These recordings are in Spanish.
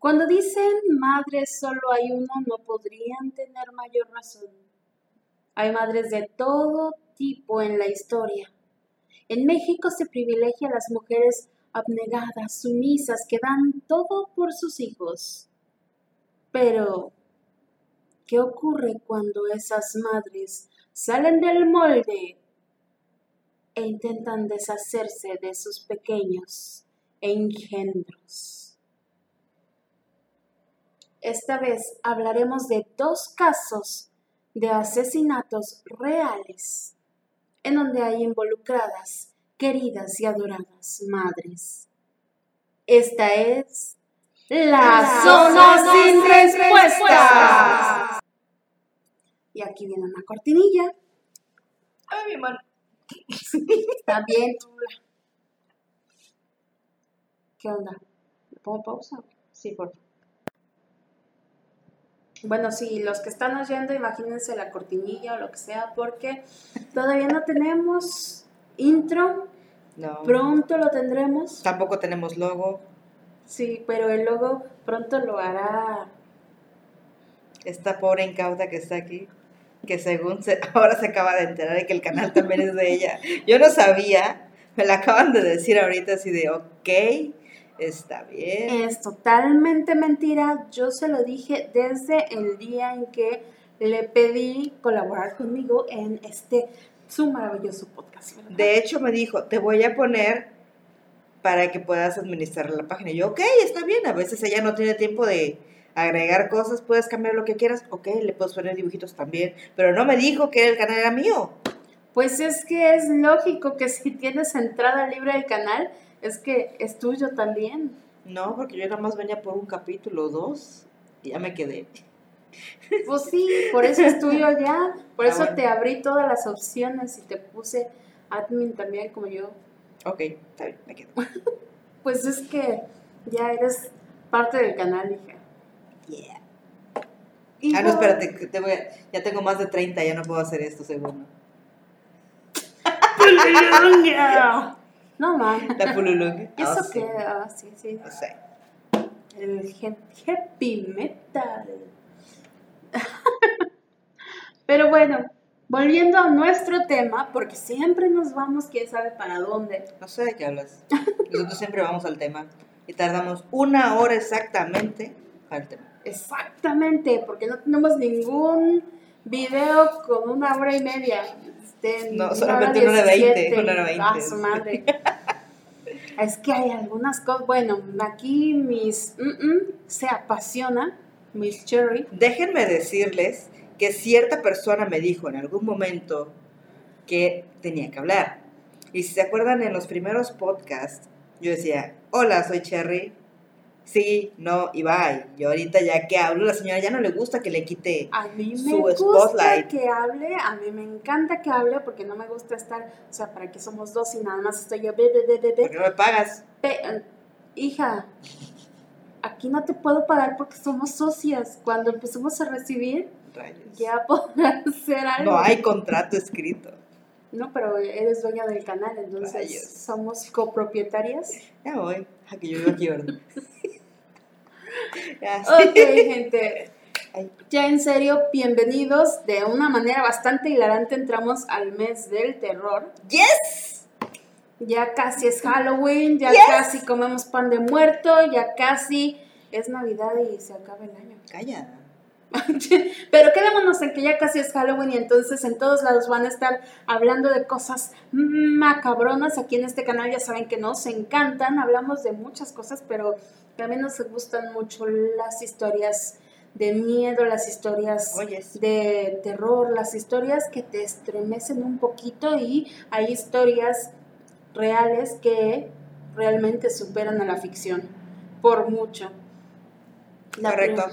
Cuando dicen madres solo hay una, no podrían tener mayor razón. Hay madres de todo tipo en la historia. En México se privilegia a las mujeres abnegadas, sumisas, que dan todo por sus hijos. Pero, ¿qué ocurre cuando esas madres salen del molde e intentan deshacerse de sus pequeños engendros? Esta vez hablaremos de dos casos de asesinatos reales en donde hay involucradas queridas y adoradas madres. Esta es la, zona, sin respuestas. Y aquí viene una cortinilla. Ay, mi mano. Está bien. ¿Qué onda? ¿Le pongo pausa? Sí, por favor. Bueno, sí, los que están oyendo, imagínense la cortinilla o lo que sea, porque todavía no tenemos intro. No. Pronto lo tendremos. Tampoco tenemos logo. Sí, pero el logo pronto lo hará. Esta pobre incauta que está aquí, que según se, ahora se acaba de enterar de que el canal también es de ella. Yo no sabía, me la acaban de decir ahorita así de, ok, está bien. Es totalmente mentira. Yo se lo dije desde el día en que le pedí colaborar conmigo en este su maravilloso podcast. ¿verdad? De hecho, me dijo, te voy a poner para que puedas administrar la página. Y yo, ok, está bien. A veces ella no tiene tiempo de agregar cosas, puedes cambiar lo que quieras. Ok, le puedes poner dibujitos también. Pero no me dijo que el canal era mío. Pues es que es lógico que si tienes entrada libre al canal, es que es tuyo también. No, porque yo nada más venía por un capítulo o dos y ya me quedé. Pues sí, por eso es tuyo ya. Por Ah, eso bueno. te abrí todas las opciones y te puse admin también como yo. Ok, está bien, me quedo. Pues es que ya eres parte del canal, hija. Yeah. Y Ah, no, espérate, te voy a- ya tengo más de 30, ya no puedo hacer esto, según. No, man. La pululung. ¿Y eso sí. qué? Ah, sí, sí. No sé. El heavy metal. Pero bueno, volviendo a nuestro tema, porque siempre nos vamos, quién sabe para dónde. No sé de qué hablas. Nosotros siempre vamos al tema y tardamos una hora exactamente al tema. Exactamente, porque no tenemos ningún video con una hora y media. Este, No, solamente una hora veinte, una hora veinte. Ah, su madre. es que hay algunas cosas. Bueno, aquí mis. mm, mm, se apasiona, Miss Cherry. Déjenme decirles que cierta persona me dijo en algún momento que tenía que hablar. Y si se acuerdan en los primeros podcasts, yo decía, hola, soy Cherry. Sí, no, y bye. Y ahorita ya que hablo, la señora ya no le gusta que le quite A mí me Su gusta spotlight. que hable, a mí me encanta que hable porque no me gusta estar, o sea, para que somos dos y nada más estoy yo, be, be, be, be, be. porque no me pagas. Pe- eh, hija, aquí no te puedo pagar porque somos socias. Cuando empecemos a recibir, Rayos. ya podrás hacer algo. No hay contrato escrito. No, pero eres dueña del canal, entonces Rayos. somos copropietarias. Ya voy. A que yo vivo aquí, ¿verdad? Ok, gente. Ya en serio, bienvenidos. De una manera bastante hilarante entramos al mes del terror. ¡Yes! Ya casi es Halloween, ya Yes. casi comemos pan de muerto, ya casi es Navidad y se acaba el año. Calla. Pero quedémonos en que ya casi es Halloween y entonces en todos lados van a estar hablando de cosas macabronas. Aquí en este canal ya saben que nos encantan, hablamos de muchas cosas, pero también nos gustan mucho las historias de miedo, las historias Oyes. de terror, las historias que te estremecen un poquito y hay historias reales que realmente superan a la ficción por mucho. La Correcto.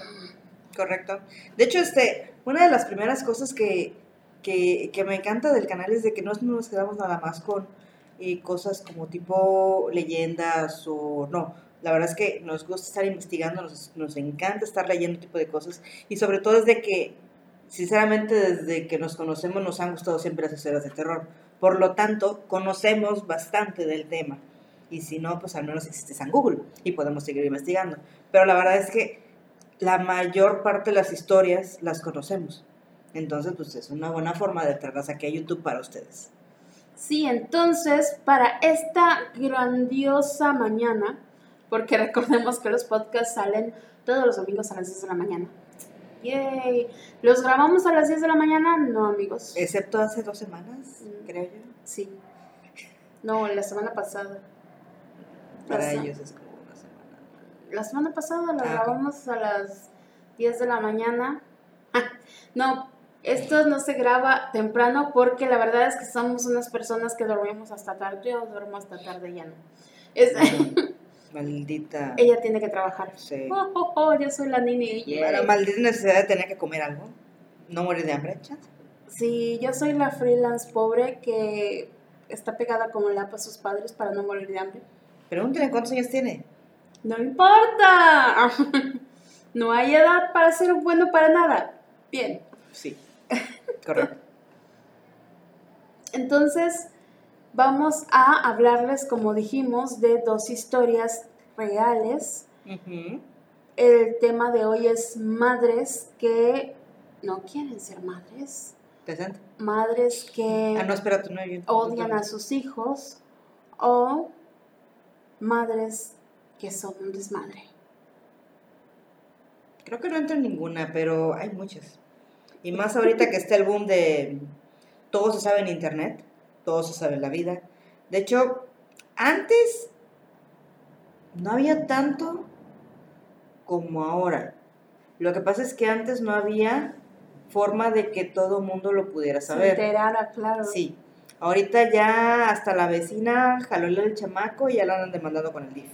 Correcto. De hecho, este, una de las primeras cosas que, que, que me encanta del canal es de que no nos quedamos nada más con eh, cosas como tipo leyendas o no. La verdad es que nos gusta estar investigando, nos, nos encanta estar leyendo tipo de cosas y sobre todo es de que, sinceramente, desde que nos conocemos nos han gustado siempre las historias de terror. Por lo tanto, conocemos bastante del tema. Y si no, pues al menos existe San Google y podemos seguir investigando. Pero la verdad es que la mayor parte de las historias las conocemos. Entonces, pues es una buena forma de traerlas aquí a YouTube para ustedes. Sí, entonces, para esta grandiosa mañana, porque recordemos que los podcasts salen todos los domingos a las 10 de la mañana. Yay. ¿Los grabamos a las 10 de la mañana? No, amigos. Excepto hace dos semanas, Mm. creo yo. Sí. No, la semana pasada. Para ellos es como una semana. La semana pasada la Ah, grabamos a las 10 de la mañana. no, esto no se graba temprano porque la verdad es que somos unas personas que dormimos hasta tarde. Yo duermo hasta tarde ya no. Es, Maldita. ella tiene que trabajar. Sí. Oh, oh, oh, yo soy la. Bueno, maldita necesidad de tener que comer algo. No morir de hambre, chance. Sí, yo soy la freelance pobre que está pegada como lapa a sus padres para no morir de hambre. Pregúntenle cuántos años tiene. No importa. No hay edad para ser bueno para nada. Bien. Sí. Correcto. Entonces, vamos a hablarles, como dijimos, de dos historias reales. El tema de hoy es madres que no quieren ser madres. Presente. Madres que Ah, no, espera, tú no odian a sus hijos. O madres que son un desmadre. Creo que no entra en ninguna, pero hay muchas. Y más ahorita que está el boom de todo se sabe en internet, todo se sabe en la vida. De hecho, antes no había tanto como ahora. Lo que pasa es que antes no había forma de que todo mundo lo pudiera Se saber. enterara, claro. Sí. Ahorita ya hasta la vecina jalóle el chamaco y ya la andan demandando con el DIF.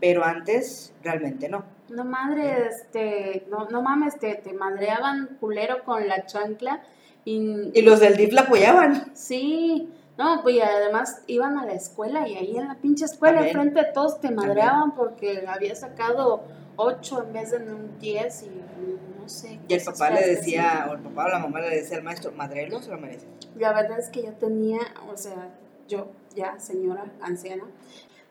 Pero antes realmente no. No madre, este, no, no mames, te, te madreaban culero con la chancla y, Y los del DIF la apoyaban. sí, no, pues y además iban a la escuela y ahí en la pinche escuela enfrente de todos te madreaban porque había sacado ocho en vez de un 10 y no sé. Y el papá le decía, o el papá o la mamá le decía al maestro, madrelo se lo merece. La verdad es que yo tenía, o sea, yo ya señora anciana,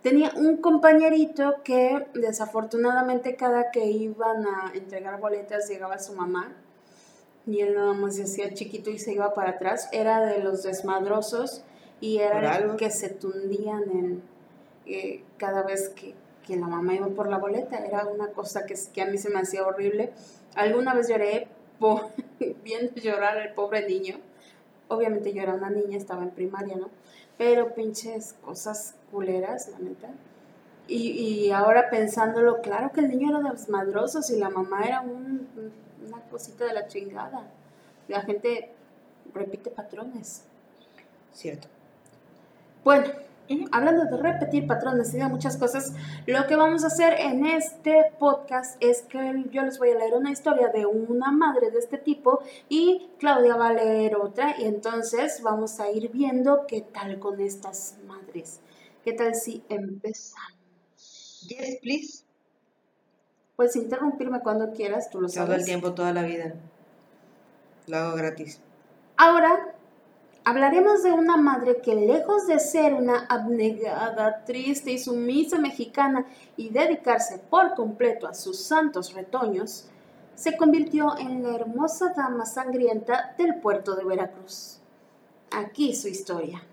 tenía un compañerito que desafortunadamente cada que iban a entregar boletas llegaba su mamá y él nada más se hacía chiquito y se iba para atrás. Era de los desmadrosos y Por era algo. el que se tundían en eh, cada vez que, que la mamá iba por la boleta. Era una cosa que, que a mí se me hacía horrible. Alguna vez lloré por, viendo llorar al pobre niño. Obviamente yo era una niña, estaba en primaria, ¿no? Pero pinches cosas culeras, la neta. Y, y ahora pensándolo, claro que el niño era desmadroso, si la mamá era un- una cosita de la chingada. La gente repite patrones. Cierto. Bueno, hablando de repetir patrones y de muchas cosas, lo que vamos a hacer en este podcast es que yo les voy a leer una historia de una madre de este tipo y Claudia va a leer otra y entonces vamos a ir viendo qué tal con estas madres. ¿Qué tal si empezamos? Yes, please. Puedes interrumpirme cuando quieras, tú lo sabes. Todo el tiempo, toda la vida. Lo hago gratis. Ahora hablaremos de una madre que lejos de ser una abnegada, triste y sumisa mexicana y dedicarse por completo a sus santos retoños, se convirtió en la hermosa dama sangrienta del puerto de Veracruz. Aquí su historia.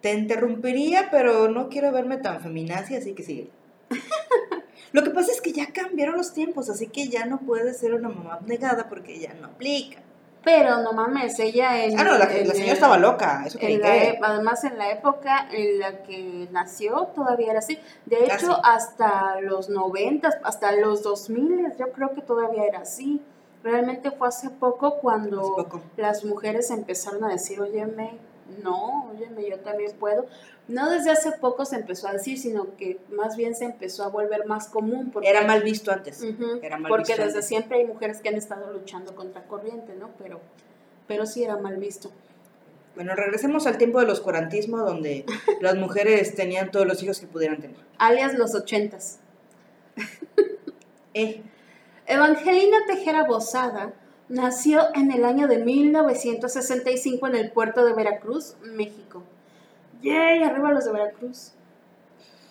Te interrumpiría, pero no quiero verme tan feminazi, así que sigue. Lo que pasa es que ya cambiaron los tiempos, así que ya no puede ser una mamá abnegada porque ya no aplica. Pero no mames, ella en... Ah, no, la, en la señora estaba loca, eso la que. e- además en la época en la que nació todavía era así. De Casi. hecho, hasta los 90, hasta los 2000, yo creo que todavía era así. Realmente fue hace poco cuando Hace poco. las mujeres empezaron a decir, óyeme, no, óyeme, yo también puedo. No desde hace poco se empezó a decir, sino que más bien se empezó a volver más común. Porque, Era mal visto antes. Era mal porque visto desde antes. siempre hay mujeres que han estado luchando contra corriente, ¿no? Pero, pero sí era mal visto. Bueno, regresemos al tiempo de los cuarantismos, donde las mujeres tenían todos los hijos que pudieran tener. Alias los ochentas. Eh, Evangelina Tejera Bozada nació en el año de 1965 en el puerto de Veracruz, México. ¡Yay! Arriba los de Veracruz.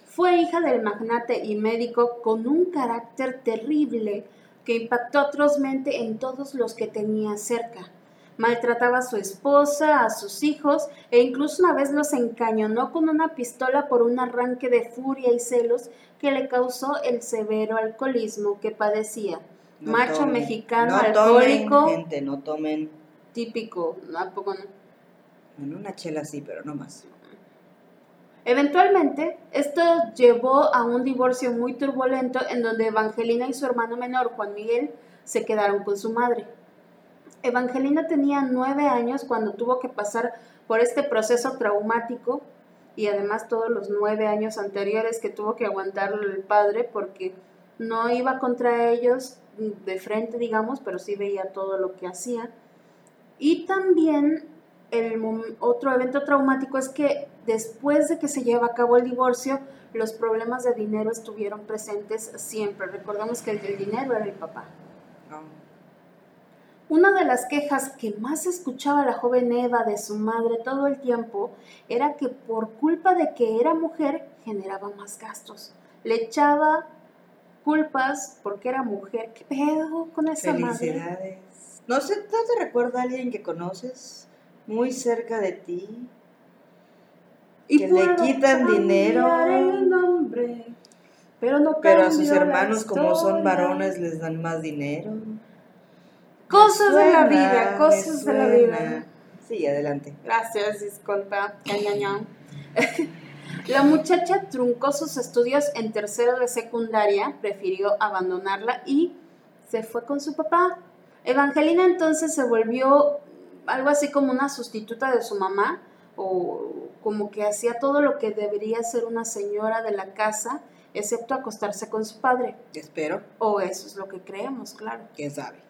Fue hija del magnate y médico con un carácter terrible que impactó atrozmente en todos los que tenía cerca. Maltrataba a su esposa, a sus hijos e incluso una vez los encañonó con una pistola por un arranque de furia y celos que le causó el severo alcoholismo que padecía. No Macho tomen, mexicano no alcohólico Tomen, gente, no tomen. típico, ¿a poco no? Bueno, una chela sí, pero no más. Eventualmente, esto llevó a un divorcio muy turbulento en donde Evangelina y su hermano menor, Juan Miguel, se quedaron con su madre. Evangelina tenía nueve años cuando tuvo que pasar por este proceso traumático y además todos los nueve años anteriores que tuvo que aguantar el padre porque no iba contra ellos de frente, digamos, pero sí veía todo lo que hacía. Y también el otro evento traumático es que después de que se lleva a cabo el divorcio, los problemas de dinero estuvieron presentes siempre. Recordemos que el del dinero era el papá. No. Una de las quejas que más escuchaba la joven Eva de su madre todo el tiempo era que por culpa de que era mujer generaba más gastos. Le echaba culpas porque era mujer. ¿Qué pedo con esa madre? Felicidades. No sé, ¿no te recuerda a alguien que conoces muy cerca de ti? Y que le quitan dinero. el nombre, pero no Pero a sus hermanos, como son varones, les dan más dinero. Cosas de la vida, cosas de la vida. Sí, adelante. Gracias, disculpa. La muchacha truncó sus estudios en tercero de secundaria, prefirió abandonarla y se fue con su papá. Evangelina entonces se volvió algo así como una sustituta de su mamá, o como que hacía todo lo que debería ser una señora de la casa, excepto acostarse con su padre. Espero. O eso es lo que creemos, claro. ¿Quién sabe?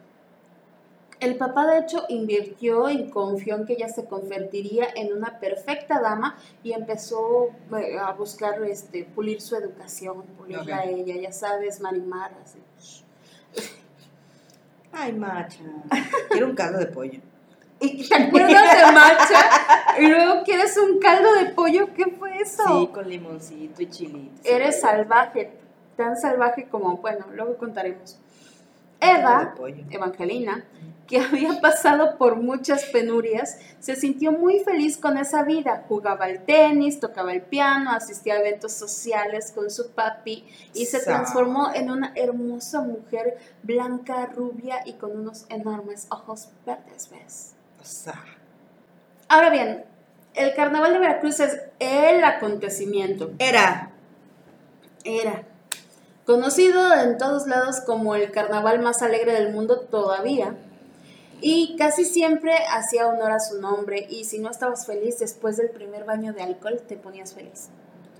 El papá de hecho invirtió y confió en que ella se convertiría en una perfecta dama y empezó eh, a buscar este, pulir su educación, pulirla Ok. a ella, ya sabes, marimar, así. Ay, macha. Quiero un caldo de pollo. ¿Y te acuerdas de Macha? Y luego quieres un caldo de pollo, ¿qué fue eso? Sí, con limoncito y chilito. Eres salvaje, tan salvaje como, bueno, luego contaremos. Eva. Evangelina, que había pasado por muchas penurias, se sintió muy feliz con esa vida. Jugaba al tenis, tocaba el piano, asistía a eventos sociales con su papi y se transformó en una hermosa mujer blanca, rubia y con unos enormes ojos verdes, ¿ves? Ahora bien, el carnaval de Veracruz es el acontecimiento. era. Era conocido en todos lados como el carnaval más alegre del mundo todavía. Y casi siempre hacía honor a su nombre y si no estabas feliz después del primer baño de alcohol, te ponías feliz.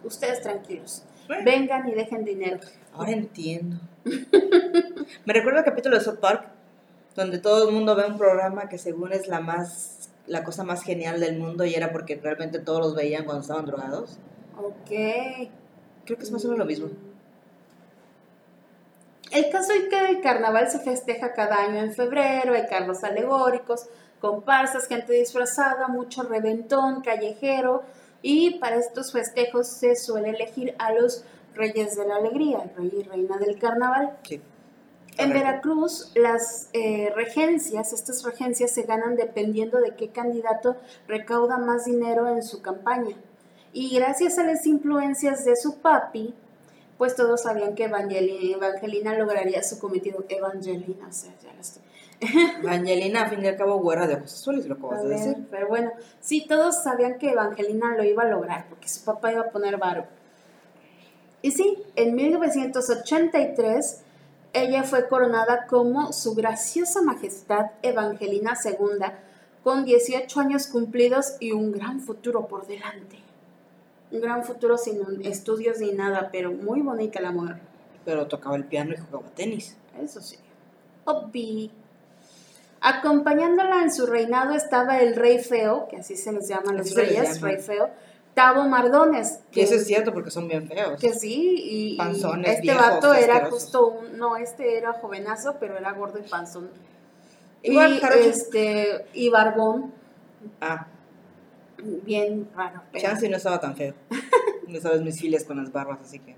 Ustedes tranquilos, Bueno, vengan y dejen dinero. ahora entiendo. Me recuerda el capítulo de South Park, donde todo el mundo ve un programa que según es la más la cosa más genial del mundo y era porque realmente todos los veían cuando estaban drogados. Ok. Creo que es más o menos lo mismo. El caso es que el carnaval se festeja cada año en febrero, hay carros alegóricos, comparsas, gente disfrazada, mucho reventón callejero y para estos festejos se suele elegir a los reyes de la alegría, el rey y reina del carnaval. Sí. En. Veracruz, las eh, regencias, estas regencias se ganan dependiendo de qué candidato recauda más dinero en su campaña. Y gracias a las influencias de su papi, pues todos sabían que Evangeli- Evangelina lograría su cometido. Evangelina, o sea, ya lo estoy. Angelina, a fin y al cabo, güera de ojos azules, lo acabas A de decir. Pero bueno, sí, todos sabían que Evangelina lo iba a lograr, porque su papá iba a poner varo. Y sí, en 1983 ella fue coronada como su graciosa majestad Evangelina II, con 18 años cumplidos y un gran futuro por delante. Un gran futuro sin estudios ni nada, pero muy bonita la mujer. Pero tocaba el piano y jugaba tenis. Eso sí. Obvi. Acompañándola en su reinado estaba el rey feo, que así se les llama a los reyes, llama. rey feo, Tavo Mardones. Que eso es cierto porque son bien feos. Que sí, y, y Panzones, este viejos, vato era asquerosos. justo un, no, este era jovenazo, pero era gordo y panzón. Igual, y, este, y barbón. Ah, bien raro. pero- Chance no estaba tan feo. No sabes mis filias con las barbas, así que.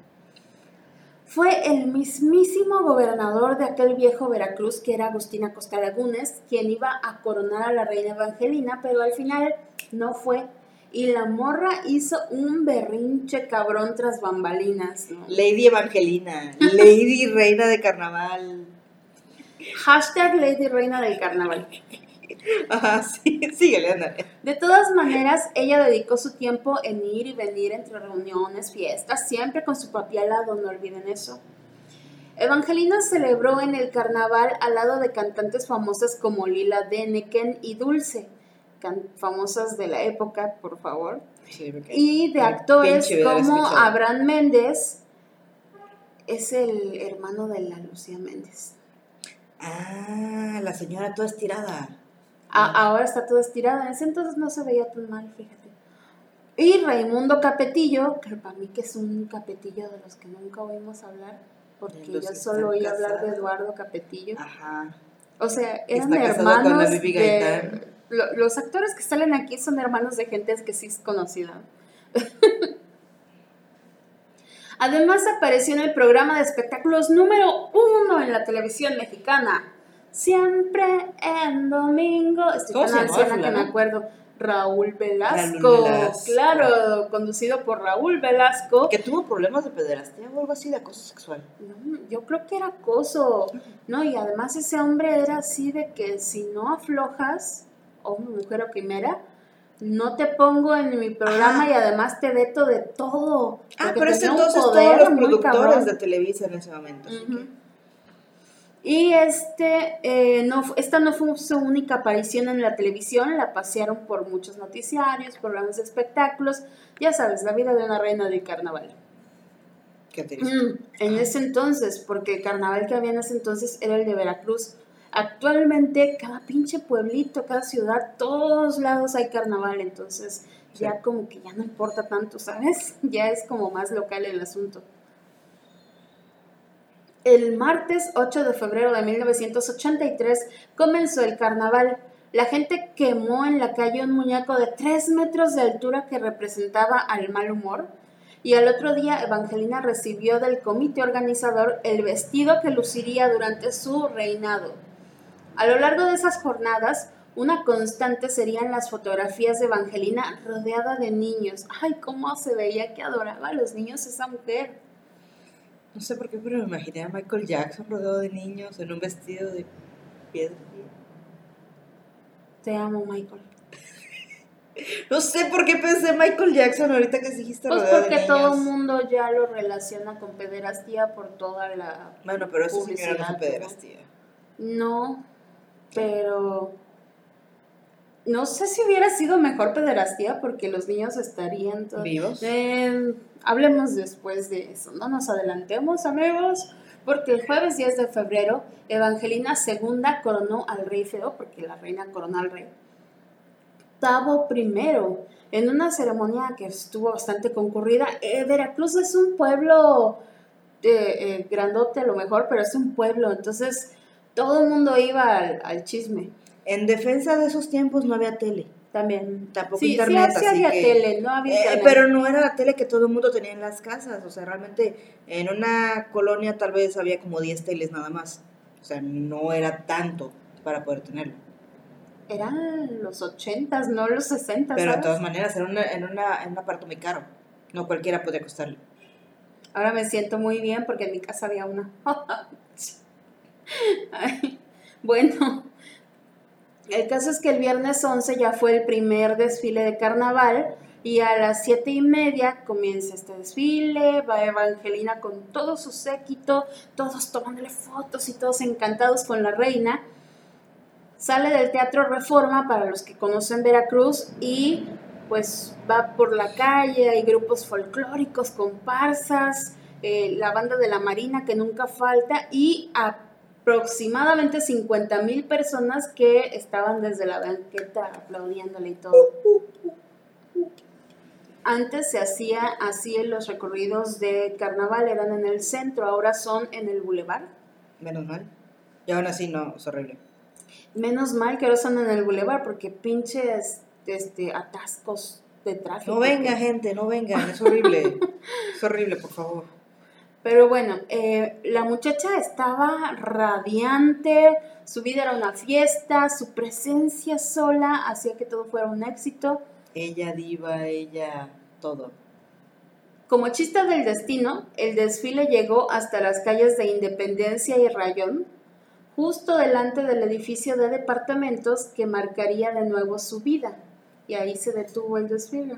Fue el mismísimo gobernador de aquel viejo Veracruz, que era Agustín Acosta Lagunes, quien iba a coronar a la reina Evangelina, pero al final no fue. Y la morra hizo un berrinche cabrón tras bambalinas. ¿no? Lady Evangelina, Lady Reina de Carnaval. Hashtag Lady Reina del Carnaval. Ajá, sí, síguele, ándale. De todas maneras, ella dedicó su tiempo en ir y venir entre reuniones, fiestas, siempre con su papi al lado, no olviden eso. Evangelina celebró en el carnaval al lado de cantantes famosas como Lila Deneken y Dulce, famosas de la época, por favor, Sí, y de actores como. Abraham Méndez, es el hermano de la Lucía Méndez. Ah, la señora toda estirada. A- ahora está todo estirado. En ese entonces no se veía tan mal, fíjate. Y Raimundo Capetillo, que para mí que es un capetillo de los que nunca oímos hablar, porque los yo solo oí hablar de. Eduardo Capetillo. Ajá. O sea, eran hermanos de... Lo- los actores que salen aquí son hermanos de gente que sí es conocida. Además apareció en el programa de espectáculos número uno en la televisión mexicana. Siempre en domingo. Estoy ¿Cómo tan anciana que me acuerdo. Raúl Velasco. Raúl Velasco. Claro, conducido por Raúl Velasco. Que tuvo problemas de pederastía o algo así de acoso sexual. No, yo creo que era acoso, ¿no? Y además ese hombre era así de que si no aflojas, hombre, mujer o quimera, no te pongo en mi programa y además te veto de todo. Ah, pero es tenía un entonces todos los productores cabrón. de Televisa en ese momento. así que- Y este, eh, no, esta no fue su única aparición en la televisión, la pasearon por muchos noticiarios, programas de espectáculos, ya sabes, la vida de una reina del carnaval. Qué. Mm, en ese entonces, porque el carnaval que había en ese entonces era el de Veracruz. Actualmente, cada pinche pueblito, cada ciudad, todos lados hay carnaval, entonces Sí. ya como que ya no importa tanto, ¿sabes? Ya es como más local el asunto. El martes 8 de febrero de 1983 comenzó el carnaval. La gente quemó en la calle un muñeco de 3 metros de altura que representaba al mal humor. Y al otro día Evangelina recibió del comité organizador el vestido que luciría durante su reinado. A lo largo de esas jornadas, una constante serían las fotografías de Evangelina rodeada de niños. Ay, cómo se veía que adoraba a los niños esa mujer. No sé por qué, pero me imaginé a Michael Jackson rodeado de niños en un vestido de piedra. Te amo, Michael. No sé por qué pensé en Michael Jackson ahorita que dijiste Pues porque de todo el mundo ya lo relaciona con pederastía por toda la... Bueno, pero esa señora no fue pederastía. No, pero... No sé si hubiera sido mejor pederastía porque los niños estarían... to- ¿Vivos? Eh, hablemos después de eso, no nos adelantemos amigos, porque el jueves 10 de febrero Evangelina II coronó al rey feo, porque la reina coronó al rey. Tavo I, en una ceremonia que estuvo bastante concurrida. Eh, Veracruz es un pueblo eh, eh, grandote a lo mejor, pero es un pueblo, entonces todo el mundo iba al, al chisme. En defensa de esos tiempos no había tele. También. Tampoco sí, internet, sí, sí así había que- tele, no había Eh, internet. pero no era la tele que todo el mundo tenía en las casas. O sea, realmente en una colonia tal vez había como 10 teles nada más. O sea, no era tanto para poder tenerlo. Eran los ochentas, no los sesentas, Pero de ¿sabes? todas maneras, era una, en, una, en un aparato muy caro. No cualquiera podía costarlo. Ahora me siento muy bien porque en mi casa había una. Ay, bueno, el caso es que el viernes 11 ya fue el primer desfile de carnaval y a las siete y media comienza este desfile, va Evangelina con todo su séquito, todos tomándole fotos y todos encantados con la reina. Sale del Teatro Reforma para los que conocen Veracruz y pues va por la calle, hay grupos folclóricos, comparsas, eh, la banda de la Marina que nunca falta y aproximadamente 50 mil personas que estaban desde la banqueta aplaudiéndole y todo. Antes se hacía así en los recorridos de carnaval, eran en el centro, ahora son en el bulevar. Menos mal. Y aún así no, es horrible. Menos mal que ahora son en el bulevar porque pinches este, atascos de tráfico. No venga, gente, no vengan, es horrible. es horrible, por favor. Pero bueno, eh, la muchacha estaba radiante, su vida era una fiesta, su presencia sola hacía que todo fuera un éxito. Ella diva, ella todo. Como chista del destino, el desfile llegó hasta las calles de Independencia y Rayón, justo delante del edificio de departamentos que marcaría de nuevo su vida. Y ahí se detuvo el desfile.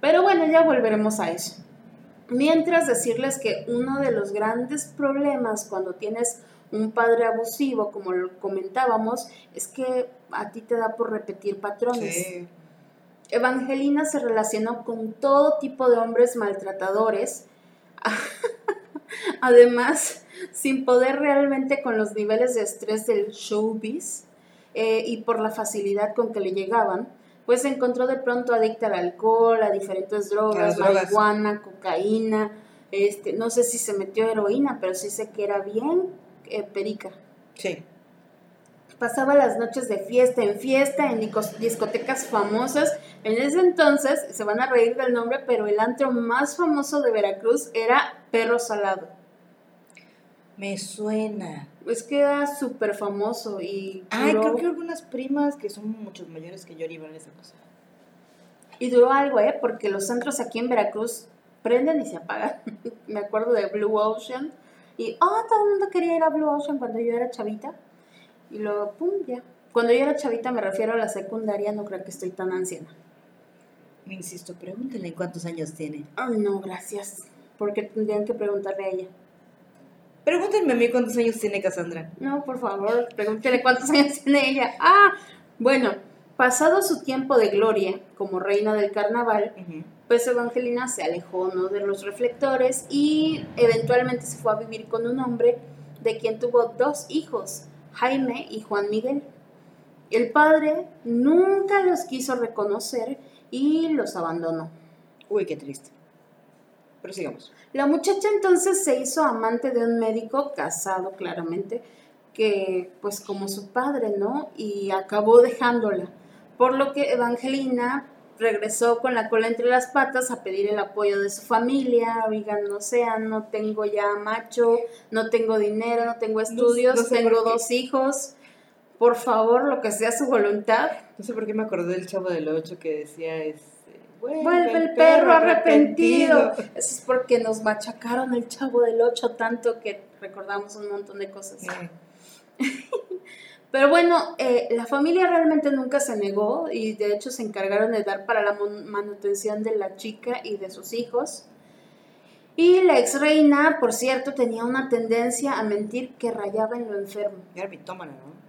Pero bueno, ya volveremos a eso. Mientras decirles que uno de los grandes problemas cuando tienes un padre abusivo, como lo comentábamos, es que a ti te da por repetir patrones. Evangelina se relacionó con todo tipo de hombres maltratadores, además, sin poder realmente con los niveles de estrés del showbiz eh, y por la facilidad con que le llegaban, pues se encontró de pronto adicta al alcohol, a diferentes drogas, marihuana, cocaína, este, no sé si se metió heroína, pero sí sé que era bien eh, perica. Sí. Pasaba las noches de fiesta en fiesta, en discotecas famosas. En ese entonces, se van a reír del nombre, pero el antro más famoso de Veracruz era Perro Salado. Me suena. Es que era súper famoso y... Ay, creo que algunas primas que son mucho mayores que yo iban a esa cosa. Y duró algo, ¿eh? Porque los centros aquí en Veracruz prenden y se apagan. Me acuerdo de Blue Ocean. Y, oh, todo el mundo quería ir a Blue Ocean cuando yo era chavita. Y luego, pum, ya. Cuando yo era chavita me refiero a la secundaria, no creo que estoy tan anciana. Me insisto, pregúntenle cuántos años tiene. Ay, no, gracias. Porque tendrían que preguntarle a ella. Pregúntenme a mí cuántos años tiene Cassandra. No, por favor, pregúntele cuántos años tiene ella. Ah, bueno, pasado su tiempo de gloria como reina del carnaval, pues Evangelina se alejó ¿no? de los reflectores y eventualmente se fue a vivir con un hombre de quien tuvo dos hijos, Jaime y Juan Miguel. El padre nunca los quiso reconocer y los abandonó. Uy, qué triste. Pero sigamos. La muchacha entonces se hizo amante de un médico casado claramente, que pues como su padre, ¿no? Y acabó dejándola. Por lo que Evangelina regresó con la cola entre las patas a pedir el apoyo de su familia, oigan, no sea, no tengo ya macho, no tengo dinero, no tengo estudios, tengo dos hijos, por favor, lo que sea su voluntad. No sé por qué me acordé del chavo del 8 que decía, es, Vuelve, el perro, arrepentido. Eso es porque nos machacaron el chavo del 8 tanto que recordamos un montón de cosas. Pero bueno, eh, la familia realmente nunca se negó y de hecho se encargaron de dar para la manutención de la chica y de sus hijos. Y la ex reina, por cierto, tenía una tendencia a mentir que rayaba en lo enfermo. Era mitómana, ¿no?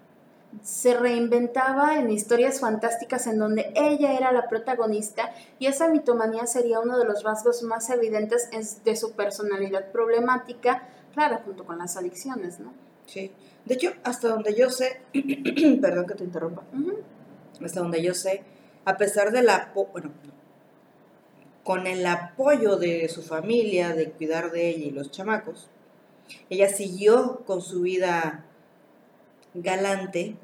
Se reinventaba en historias fantásticas en donde ella era la protagonista y esa mitomanía sería uno de los rasgos más evidentes de su personalidad problemática, claro, junto con las adicciones, ¿no? Sí. De hecho, hasta donde yo sé, perdón que te interrumpa, hasta donde yo sé, a pesar de la, bueno, con el apoyo de su familia, de cuidar de ella y los chamacos, ella siguió con su vida galante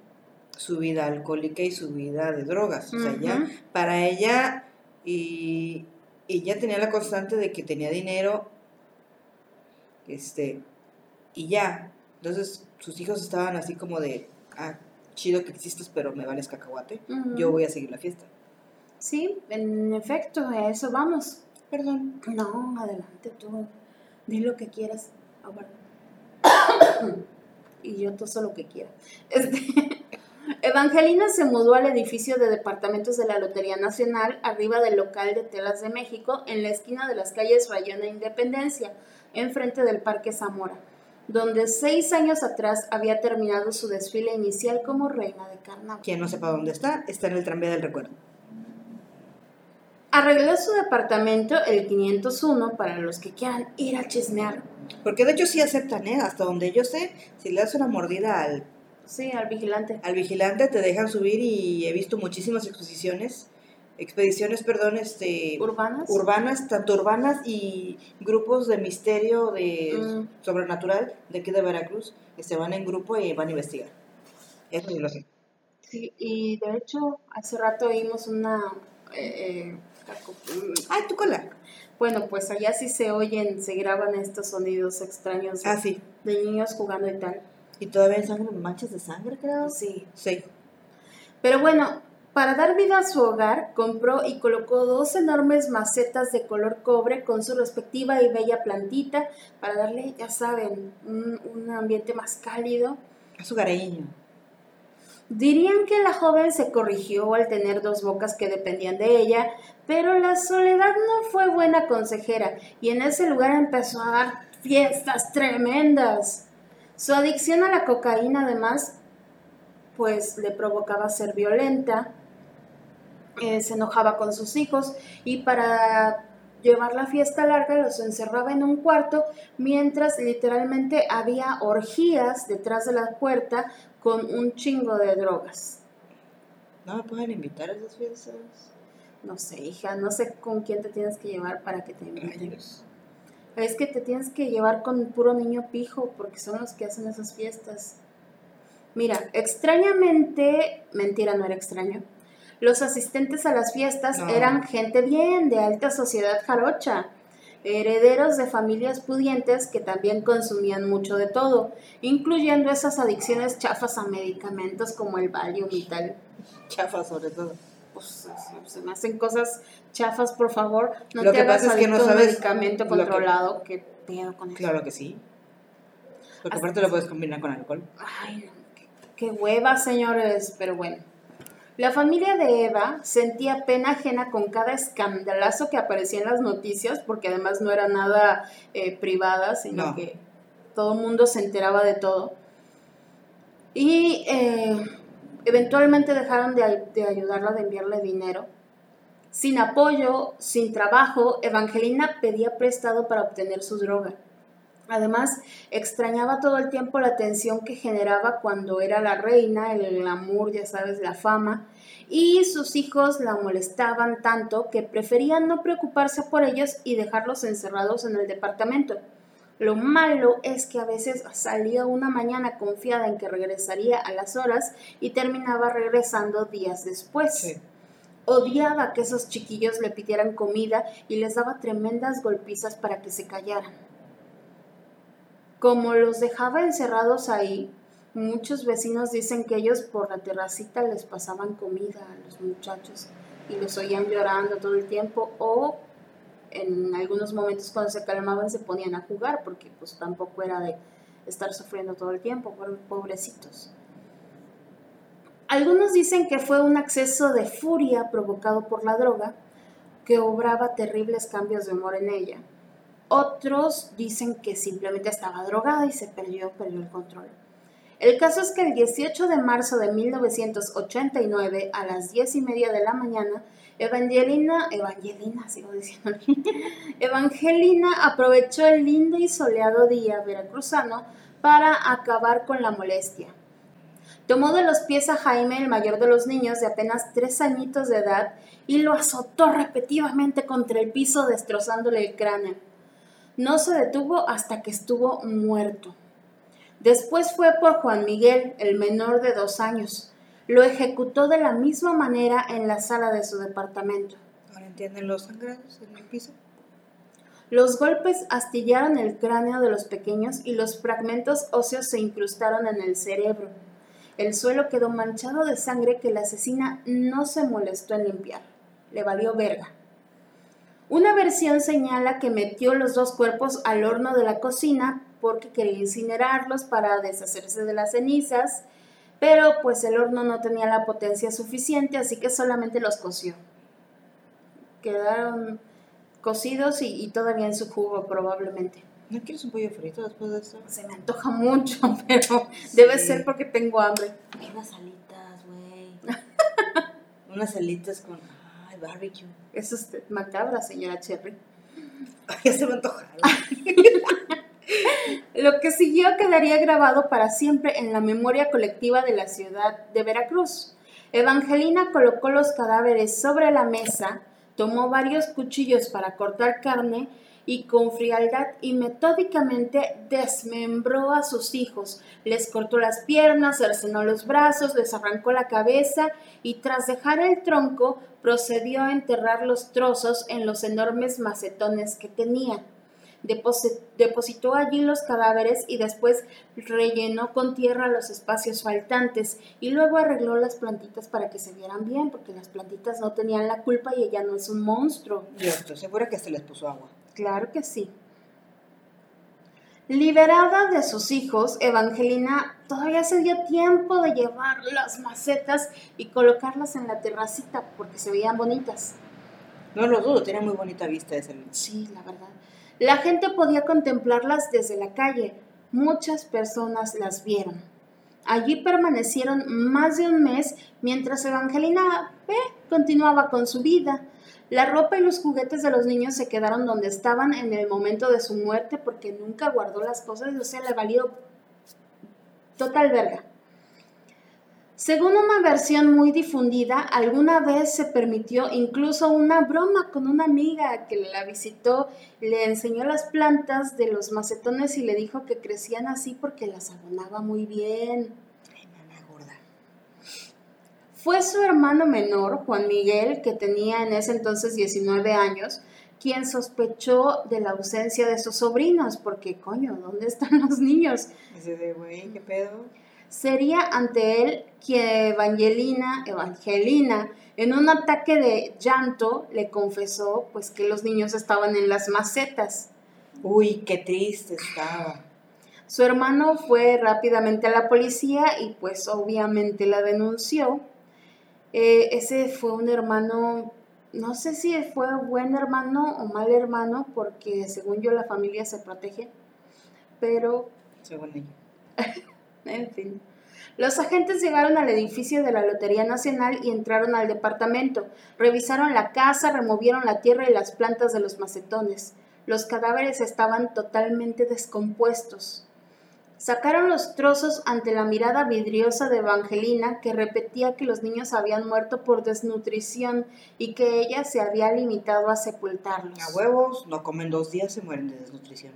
su vida alcohólica y su vida de drogas. O sea, ya, para ella, y ella tenía la constante de que tenía dinero, este, y ya. Entonces, sus hijos estaban así como de, ah, chido que existes, pero me vales cacahuate, yo voy a seguir la fiesta. Sí, en efecto, a eso vamos. Perdón. No, adelante tú, di lo que quieras. y yo toso lo que quiera. Este, Evangelina se mudó al edificio de departamentos de la Lotería Nacional, arriba del local de Telas de México, en la esquina de las calles Rayón e Independencia, enfrente del Parque Zamora, donde seis años atrás había terminado su desfile inicial como reina de carnaval. Quien no sepa dónde está, está en el tranvía del recuerdo. Arregló su departamento el 501 para los que quieran ir a chismear. Porque de hecho sí aceptan, ¿eh? Hasta donde yo sé, si le das una mordida al... Sí, al vigilante. Al vigilante te dejan subir y he visto muchísimas exposiciones, expediciones, perdón, este... Urbanas. Urbanas, tanto urbanas y grupos de misterio, de mm. sobrenatural, de aquí de Veracruz, que se van en grupo y van a investigar. Eso sí lo sé. Sí, y de hecho, hace rato oímos una... Eh, eh, ¡Ay, tu cola! Bueno, pues allá sí se oyen, se graban estos sonidos extraños Ah, sí. de niños jugando y tal. Y todavía hay sangre, manchas de sangre, creo. Sí. Sí. Pero bueno, para dar vida a su hogar, compró y colocó dos enormes macetas de color cobre con su respectiva y bella plantita para darle, ya saben, un, un ambiente más cálido. Es hogareño. Dirían que la joven se corrigió al tener dos bocas que dependían de ella, pero la soledad no fue buena consejera y en ese lugar empezó a dar fiestas tremendas. Su adicción a la cocaína además pues le provocaba ser violenta, eh, se enojaba con sus hijos y para llevar la fiesta larga los encerraba en un cuarto mientras literalmente había orgías detrás de la puerta con un chingo de drogas. ¿No me pueden invitar a esas fiestas? No sé, hija, no sé con quién te tienes que llevar para que te inviten. Es que te tienes que llevar con puro niño pijo porque son los que hacen esas fiestas. Mira, extrañamente, mentira, no era extraño. Los asistentes a las fiestas No. eran gente bien, de alta sociedad jarocha, herederos de familias pudientes que también consumían mucho de todo, incluyendo esas adicciones chafas a medicamentos como el Valium y tal. Chafa, sobre todo. Pues se- se me hacen cosas chafas, por favor. No Lo te que hagas pasa es que no sabes medicamento lo que- controlado. ¿Qué pedo con eso? Claro que sí. Porque Hasta aparte lo puedes combinar con alcohol. Ay, qué, qué hueva, señores, pero bueno. La familia de Eva sentía pena ajena con cada escandalazo que aparecía en las noticias, porque además no era nada eh, privada, sino No. que todo el mundo se enteraba de todo. Y eh, eventualmente dejaron de, de ayudarla, de enviarle dinero. Sin apoyo, sin trabajo, Evangelina pedía prestado para obtener su droga. Además, extrañaba todo el tiempo la atención que generaba cuando era la reina, el glamour, ya sabes, la fama, y sus hijos la molestaban tanto que preferían no preocuparse por ellos y dejarlos encerrados en el departamento. Lo malo es que a veces salía una mañana confiada en que regresaría a las horas y terminaba regresando días después. Sí. Odiaba que esos chiquillos le pidieran comida y les daba tremendas golpizas para que se callaran. Como los dejaba encerrados ahí, muchos vecinos dicen que ellos por la terracita les pasaban comida a los muchachos y los oían llorando todo el tiempo o en algunos momentos cuando se calmaban se ponían a jugar porque pues tampoco era de estar sufriendo todo el tiempo, pobrecitos. Algunos dicen que fue un acceso de furia provocado por la droga que obraba terribles cambios de humor en ella. Otros dicen que simplemente estaba drogada y se perdió, el control. El caso es que el 18 de marzo de 1989, a las 10 y media de la mañana, Evangelina, Evangelina, sigo diciendo, Evangelina aprovechó el lindo y soleado día veracruzano para acabar con la molestia. Tomó de los pies a Jaime, el mayor de los niños de apenas tres añitos de edad, y lo azotó repetidamente contra el piso, destrozándole el cráneo. No se detuvo hasta que estuvo muerto. Después fue por Juan Miguel, el menor de dos años. Lo ejecutó de la misma manera en la sala de su departamento. Ahora entienden los sangrados en el piso. Los golpes astillaron el cráneo de los pequeños y los fragmentos óseos se incrustaron en el cerebro. El suelo quedó manchado de sangre que la asesina no se molestó en limpiar. Le valió verga. Una versión señala que metió los dos cuerpos al horno de la cocina porque quería incinerarlos para deshacerse de las cenizas, pero pues el horno no tenía la potencia suficiente, así que solamente los coció. Quedaron cocidos y, y todavía en su jugo probablemente. ¿No quieres un pollo frito después de esto? Se me antoja mucho, pero debe ser porque tengo hambre. Unas alitas, güey. Unas alitas con. Barbecue. Es macabra, señora Cherry. Ya se me antojaron. Lo que siguió quedaría grabado para siempre en la memoria colectiva de la ciudad de Veracruz. Evangelina colocó los cadáveres sobre la mesa, tomó varios cuchillos para cortar carne y con frialdad y metódicamente desmembró a sus hijos, les cortó las piernas, cercenó los brazos, les arrancó la cabeza y tras dejar el tronco procedió a enterrar los trozos en los enormes macetones que tenía depositó allí los cadáveres y después rellenó con tierra los espacios faltantes y luego arregló las plantitas para que se vieran bien, porque las plantitas no tenían la culpa y ella no es un monstruo. Yo estoy segura que se les puso agua. Claro que sí. Liberada de sus hijos, Evangelina todavía se dio tiempo de llevar las macetas y colocarlas en la terracita porque se veían bonitas. No lo dudo, tiene muy bonita vista ese. Sí, la verdad. La gente podía contemplarlas desde la calle. Muchas personas las vieron. Allí permanecieron más de un mes mientras Evangelina continuaba con su vida. La ropa y los juguetes de los niños se quedaron donde estaban en el momento de su muerte porque nunca guardó las cosas, o sea, le valió total verga. Según una versión muy difundida, alguna vez se permitió incluso una broma con una amiga que la visitó, le enseñó las plantas de los macetones y le dijo que crecían así porque las abonaba muy bien. Fue su hermano menor, Juan Miguel, que tenía en ese entonces 19 años, quien sospechó de la ausencia de sus sobrinos, porque coño, ¿dónde están los niños? Ese de, güey, ¿qué pedo? sería ante él que Evangelina, Evangelina, en un ataque de llanto, le confesó pues que los niños estaban en las macetas. Uy, qué triste estaba. Su hermano fue rápidamente a la policía y pues obviamente la denunció. Eh, ese fue un hermano, no sé si fue buen hermano o mal hermano, porque según yo la familia se protege, pero... Según ella. En fin. Los agentes llegaron al edificio de la Lotería Nacional y entraron al departamento. Revisaron la casa, removieron la tierra y las plantas de los macetones. Los cadáveres estaban totalmente descompuestos. Sacaron los trozos ante la mirada vidriosa de Evangelina, que repetía que los niños habían muerto por desnutrición y que ella se había limitado a sepultarlos. A huevos, no comen dos días, se mueren de desnutrición.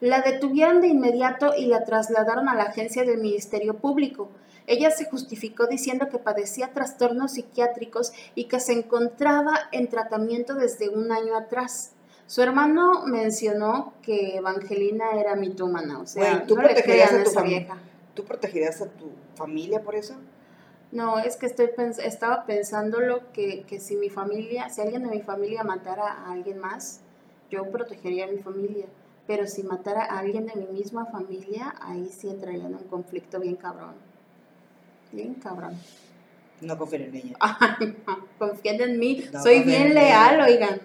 La detuvieron de inmediato y la trasladaron a la agencia del Ministerio Público. Ella se justificó diciendo que padecía trastornos psiquiátricos y que se encontraba en tratamiento desde un año atrás. Su hermano mencionó que Evangelina era mitómana, o sea, ¿tú no protegerías a tu esa familia? vieja. ¿Tú protegerías a tu familia por eso? No, es que estoy pens- estaba pensando lo que, que si mi familia, si alguien de mi familia matara a alguien más, yo protegería a mi familia. Pero si matara a alguien de mi misma familia, ahí sí entraría en un conflicto bien cabrón. Bien cabrón. No confío en ella. Ay, no, confíen en mí. No Soy confíen bien en leal, ella. oigan.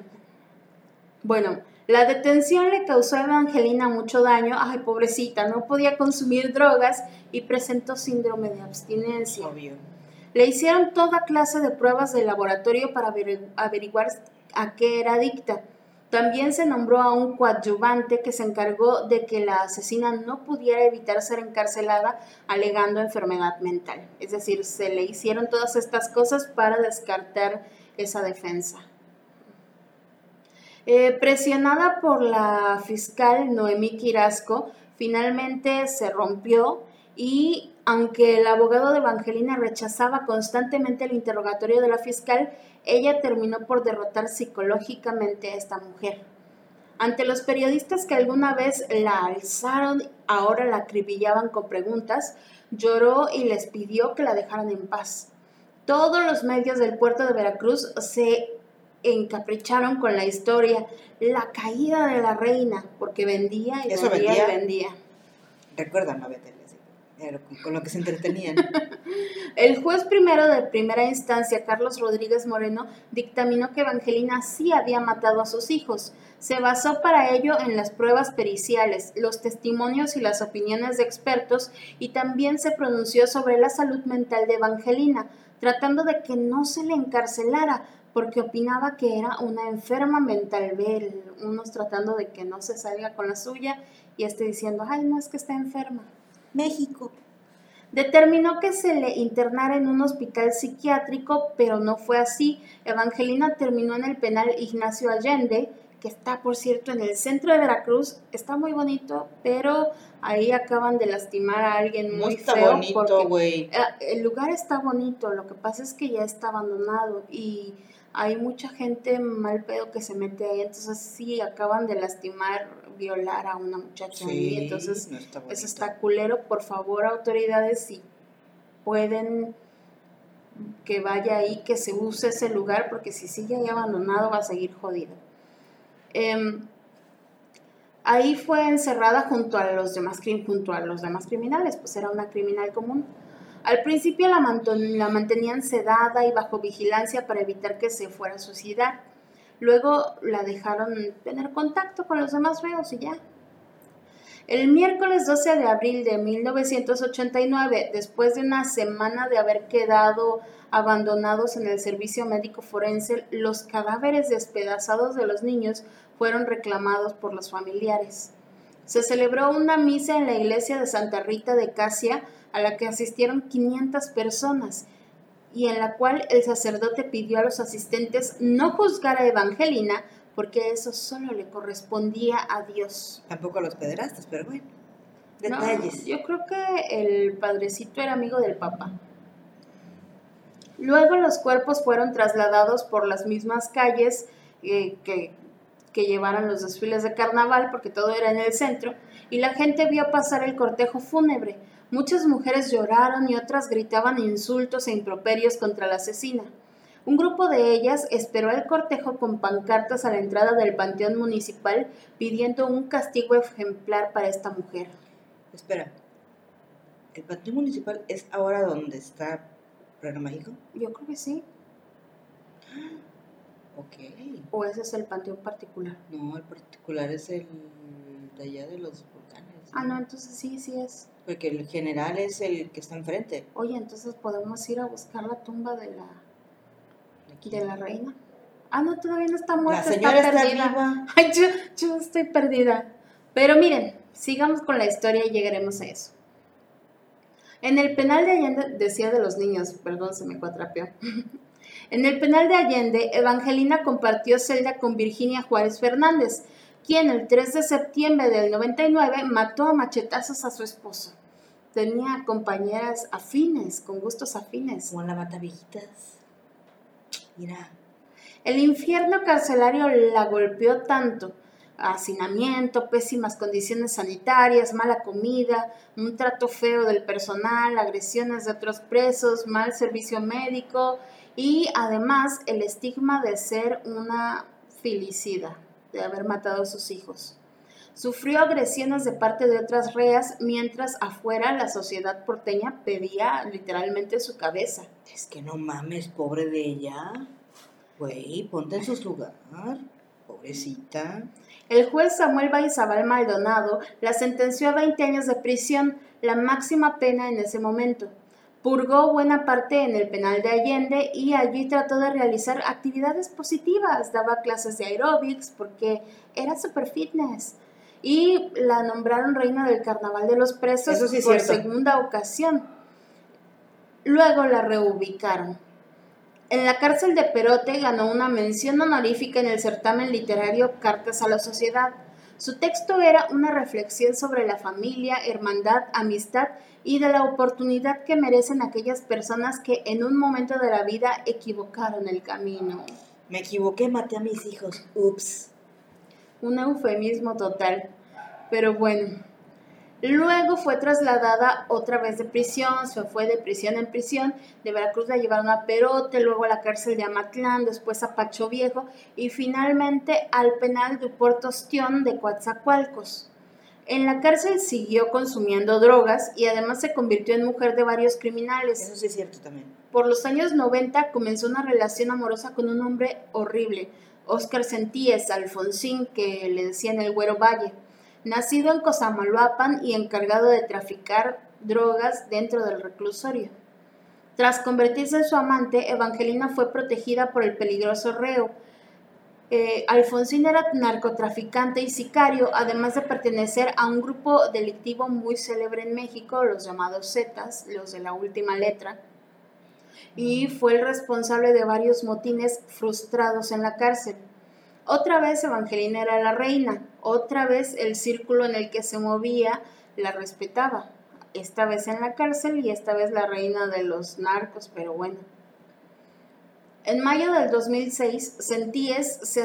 Bueno, la detención le causó a Evangelina mucho daño. Ay, pobrecita, no podía consumir drogas y presentó síndrome de abstinencia. Obvio. Le hicieron toda clase de pruebas de laboratorio para averi- averiguar a qué era adicta. También se nombró a un coadyuvante que se encargó de que la asesina no pudiera evitar ser encarcelada alegando enfermedad mental. Es decir, se le hicieron todas estas cosas para descartar esa defensa. Eh, presionada por la fiscal Noemí Quirasco, finalmente se rompió y aunque el abogado de Evangelina rechazaba constantemente el interrogatorio de la fiscal, ella terminó por derrotar psicológicamente a esta mujer. Ante los periodistas que alguna vez la alzaron, ahora la acribillaban con preguntas, lloró y les pidió que la dejaran en paz. Todos los medios del puerto de Veracruz se encapricharon con la historia, la caída de la reina, porque vendía y ¿Eso vendía, vendía? y vendía. Recuerdan, con lo que se entretenían. El juez primero de primera instancia, Carlos Rodríguez Moreno, dictaminó que Evangelina sí había matado a sus hijos. Se basó para ello en las pruebas periciales, los testimonios y las opiniones de expertos y también se pronunció sobre la salud mental de Evangelina, tratando de que no se le encarcelara porque opinaba que era una enferma mental. Ve, el- unos tratando de que no se salga con la suya y este diciendo, ay, no es que está enferma. México. Determinó que se le internara en un hospital psiquiátrico, pero no fue así. Evangelina terminó en el penal Ignacio Allende, que está, por cierto, en el centro de Veracruz. Está muy bonito, pero ahí acaban de lastimar a alguien muy no está feo bonito, porque güey. eh, el lugar está bonito, lo que pasa es que ya está abandonado y hay mucha gente mal pedo que se mete ahí, entonces sí acaban de lastimar, violar a una muchacha ahí, entonces no está eso está culero, por favor autoridades si pueden que vaya ahí, que se use ese lugar, porque si sigue ahí abandonado va a seguir jodido. Em, ahí fue encerrada junto a los demás junto a los demás criminales, pues era una criminal común. Al principio la, la mantenían sedada y bajo vigilancia para evitar que se fuera a suicidar. Luego la dejaron tener contacto con los demás reos y ya. El miércoles 12 de abril de 1989, después de una semana de haber quedado abandonados en el servicio médico forense, los cadáveres despedazados de los niños fueron reclamados por los familiares. Se celebró una misa en la iglesia de Santa Rita de Casia a la que asistieron 500 personas y en la cual el sacerdote pidió a los asistentes no juzgar a Evangelina porque eso solo le correspondía a Dios. Tampoco a los pederastas, pero bueno. No, Detalles. yo creo que el padrecito era amigo del papa. Luego los cuerpos fueron trasladados por las mismas calles eh, que, que llevaron los desfiles de carnaval, porque todo era en el centro, y la gente vio pasar el cortejo fúnebre. Muchas mujeres lloraron y otras gritaban insultos e improperios contra la asesina. Un grupo de ellas esperó el cortejo con pancartas a la entrada del panteón municipal pidiendo un castigo ejemplar para esta mujer. Espera. ¿El panteón municipal es ahora donde está Reino Mágico? Yo creo que sí. Ok. O ese es el panteón particular. No, el particular es el de allá de los volcanes. Ah, no, entonces sí, sí es. Porque el general es el que está enfrente. Oye, entonces podemos ir a buscar la tumba de la, de la reina. Ah, no, todavía no está muerta, La señora está, perdida. viva. Ay, yo, yo estoy perdida. Pero miren, sigamos con la historia y llegaremos a eso. En el penal de Allende, decía de los niños, perdón, se me cuatrapeó. En el penal de Allende, Evangelina compartió celda con Virginia Juárez Fernández, quien el 3 de septiembre del 99 mató a machetazos a su esposo. Tenía compañeras afines, con gustos afines. Como la mata viejitas. Mira. El infierno carcelario la golpeó tanto. Hacinamiento, pésimas condiciones sanitarias, mala comida, un trato feo del personal, agresiones de otros presos, mal servicio médico y además el estigma de ser una filicida, de haber matado a sus hijos. Sufrió agresiones de parte de otras reas mientras afuera la sociedad porteña pedía literalmente su cabeza. Es que no mames, pobre de ella. Güey, ponte en su lugar. Pobrecita. El juez Samuel Baizabal Maldonado la sentenció a 20 años de prisión, la máxima pena en ese momento. Purgó buena parte en el penal de Allende y allí trató de realizar actividades positivas. Daba clases de aeróbics porque era super fitness. Y la nombraron reina del carnaval de los presos sí por cierto. segunda ocasión. Luego la reubicaron. En la cárcel de Perote ganó una mención honorífica en el certamen literario Cartas a la Sociedad. Su texto era una reflexión sobre la familia, hermandad, amistad y de la oportunidad que merecen aquellas personas que en un momento de la vida equivocaron el camino. Me equivoqué, maté a mis hijos. Ups. Un eufemismo total. Pero bueno. Luego fue trasladada otra vez de prisión, se fue de prisión en prisión, de Veracruz la llevaron a Perote, luego a la cárcel de Amatlán, después a Pacho Viejo y finalmente al penal de Puerto Ostión de Coatzacoalcos. En la cárcel siguió consumiendo drogas y además se convirtió en mujer de varios criminales. Eso sí es cierto también. Por los años 90 comenzó una relación amorosa con un hombre horrible, Óscar Sentíes Alfonsín, que le decían el Güero Valle, nacido en Cosamaloapan y encargado de traficar drogas dentro del reclusorio. Tras convertirse en su amante, Evangelina fue protegida por el peligroso reo. Eh, Alfonsín era narcotraficante y sicario, además de pertenecer a un grupo delictivo muy célebre en México, los llamados Zetas, los de la última letra, y fue el responsable de varios motines frustrados en la cárcel. Otra vez Evangelina era la reina, otra vez el círculo en el que se movía la respetaba, esta vez en la cárcel y esta vez la reina de los narcos, pero bueno. En mayo del 2006, Sentíes, se,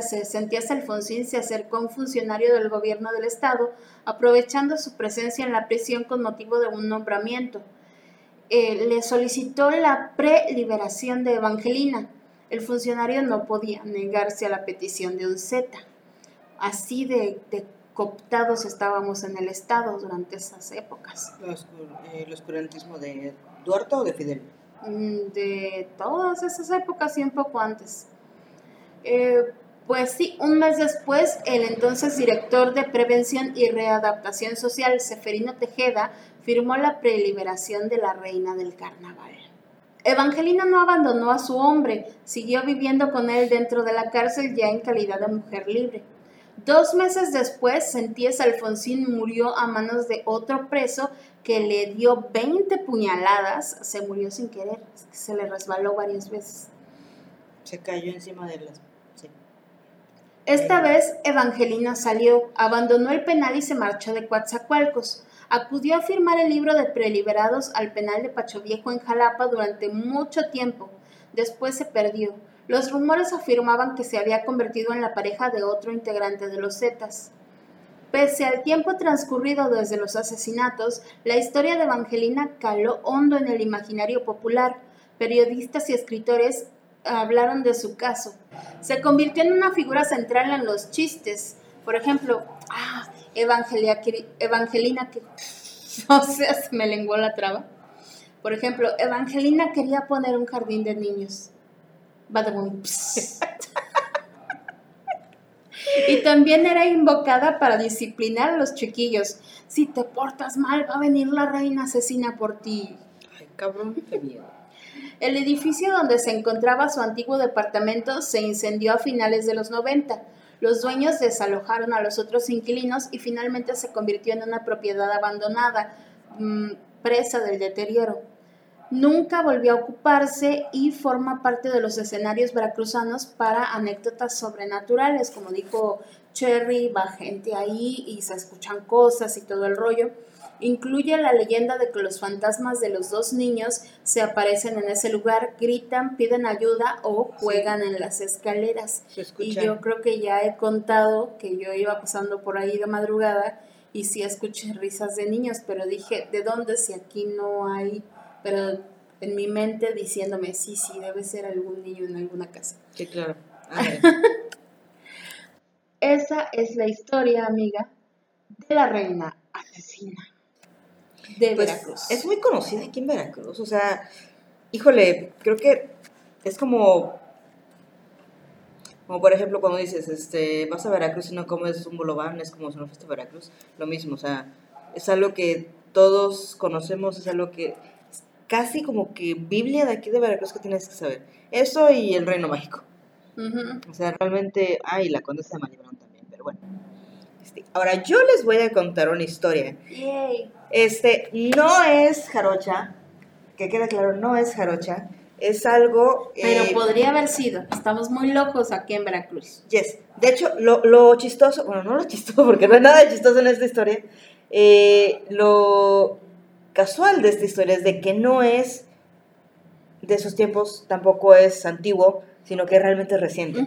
Alfonsín se acercó a un funcionario del gobierno del estado, aprovechando su presencia en la prisión con motivo de un nombramiento. Eh, le solicitó la preliberación de Evangelina. El funcionario no podía negarse a la petición de un Z. Así de, cooptados estábamos en el estado durante esas épocas. ¿El oscurantismo de Duarte o de Fidel? Mm, de todas esas épocas y un poco antes. Eh, pues sí, un mes después, el entonces director de Prevención y Readaptación Social, Seferino Tejeda, firmó la preliberación de la reina del carnaval. Evangelina no abandonó a su hombre, siguió viviendo con él dentro de la cárcel ya en calidad de mujer libre. Dos meses después, Sentíes Alfonsín murió a manos de otro preso que le dio 20 puñaladas, se murió sin querer, se le resbaló varias veces. Se cayó encima de las... Sí. Esta vez Evangelina salió, abandonó el penal y se marchó de Coatzacoalcos. Acudió a firmar el libro de preliberados al penal de Pacho Viejo en Jalapa durante mucho tiempo. Después se perdió. Los rumores afirmaban que se había convertido en la pareja de otro integrante de los Zetas. Pese al tiempo transcurrido desde los asesinatos, la historia de Evangelina caló hondo en el imaginario popular. Periodistas y escritores hablaron de su caso. Se convirtió en una figura central en los chistes. Por ejemplo, ah, Evangelina que... No sé, se me lenguó la traba. Por ejemplo, Evangelina quería poner un jardín de niños. Y también era invocada para disciplinar a los chiquillos. Si te portas mal, va a venir la reina asesina por ti. Ay, cabrón, qué miedo. El edificio donde se encontraba su antiguo departamento se incendió a finales de los 90. Los dueños desalojaron a los otros inquilinos y finalmente se convirtió en una propiedad abandonada, mm, presa del deterioro nunca volvió a ocuparse y forma parte de los escenarios veracruzanos para anécdotas sobrenaturales, como dijo Cherry, va gente ahí y se escuchan cosas y todo el rollo. Incluye la leyenda de que los fantasmas de los dos niños se aparecen en ese lugar, gritan, piden ayuda o juegan en las escaleras. Y yo creo que ya he contado que yo iba pasando por ahí de madrugada y sí escuché risas de niños, pero dije, ¿de dónde si aquí no hay pero en mi mente diciéndome, sí, sí, debe ser algún niño en alguna casa. Sí, claro. Esa es la historia, amiga, de la reina asesina de pues, Veracruz. Es muy conocida aquí en Veracruz, o sea, híjole, creo que es como como por ejemplo cuando dices, este, vas a Veracruz y no comes un bolobán, es como si no fuiste a Veracruz, lo mismo, o sea, es algo que todos conocemos, es algo que casi como que Biblia de aquí de Veracruz que tienes que saber. Eso y el Reino Mágico. O sea, realmente, ay, la Condesa de Malibrán también, pero bueno. Este, ahora yo les voy a contar una historia. Este, no es jarocha, que quede claro, no es jarocha, es algo... Pero eh, podría haber sido, estamos muy locos aquí en Veracruz. Yes, de hecho, lo, lo chistoso, bueno, no lo chistoso, porque no hay nada chistoso en esta historia, eh, lo casual de esta historia es de que no es de esos tiempos, tampoco es antiguo, sino que es realmente reciente.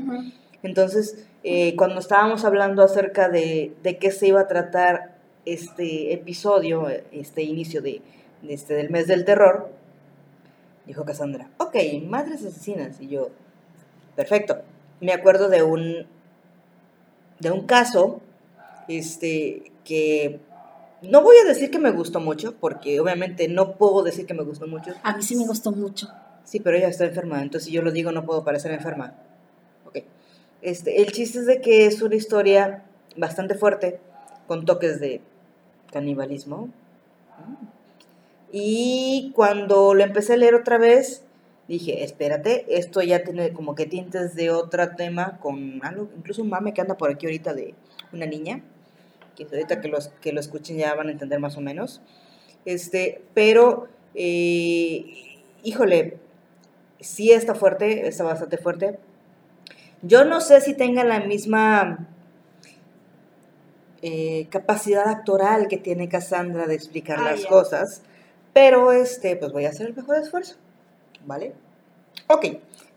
Entonces, eh, cuando estábamos hablando acerca de, de, qué se iba a tratar este episodio, este inicio de, este, del mes del terror, dijo Cassandra, ok, madres asesinas. Y yo, perfecto. Me acuerdo de un, de un caso este, que no voy a decir que me gustó mucho, porque obviamente no puedo decir que me gustó mucho. A mí sí me gustó mucho. Sí, pero ella está enferma, entonces si yo lo digo no puedo parecer enferma. Ok. Este, el chiste es de que es una historia bastante fuerte, con toques de canibalismo. Y cuando lo empecé a leer otra vez, dije, espérate, esto ya tiene como que tintes de otro tema, con algo, incluso un mame que anda por aquí ahorita de una niña que ahorita que, los, que lo escuchen ya van a entender más o menos. Este, pero, eh, híjole, sí está fuerte, está bastante fuerte. Yo no sé si tenga la misma eh, capacidad actoral que tiene Cassandra de explicar Ah, las cosas, pero este, pues voy a hacer el mejor esfuerzo, ¿vale? Ok,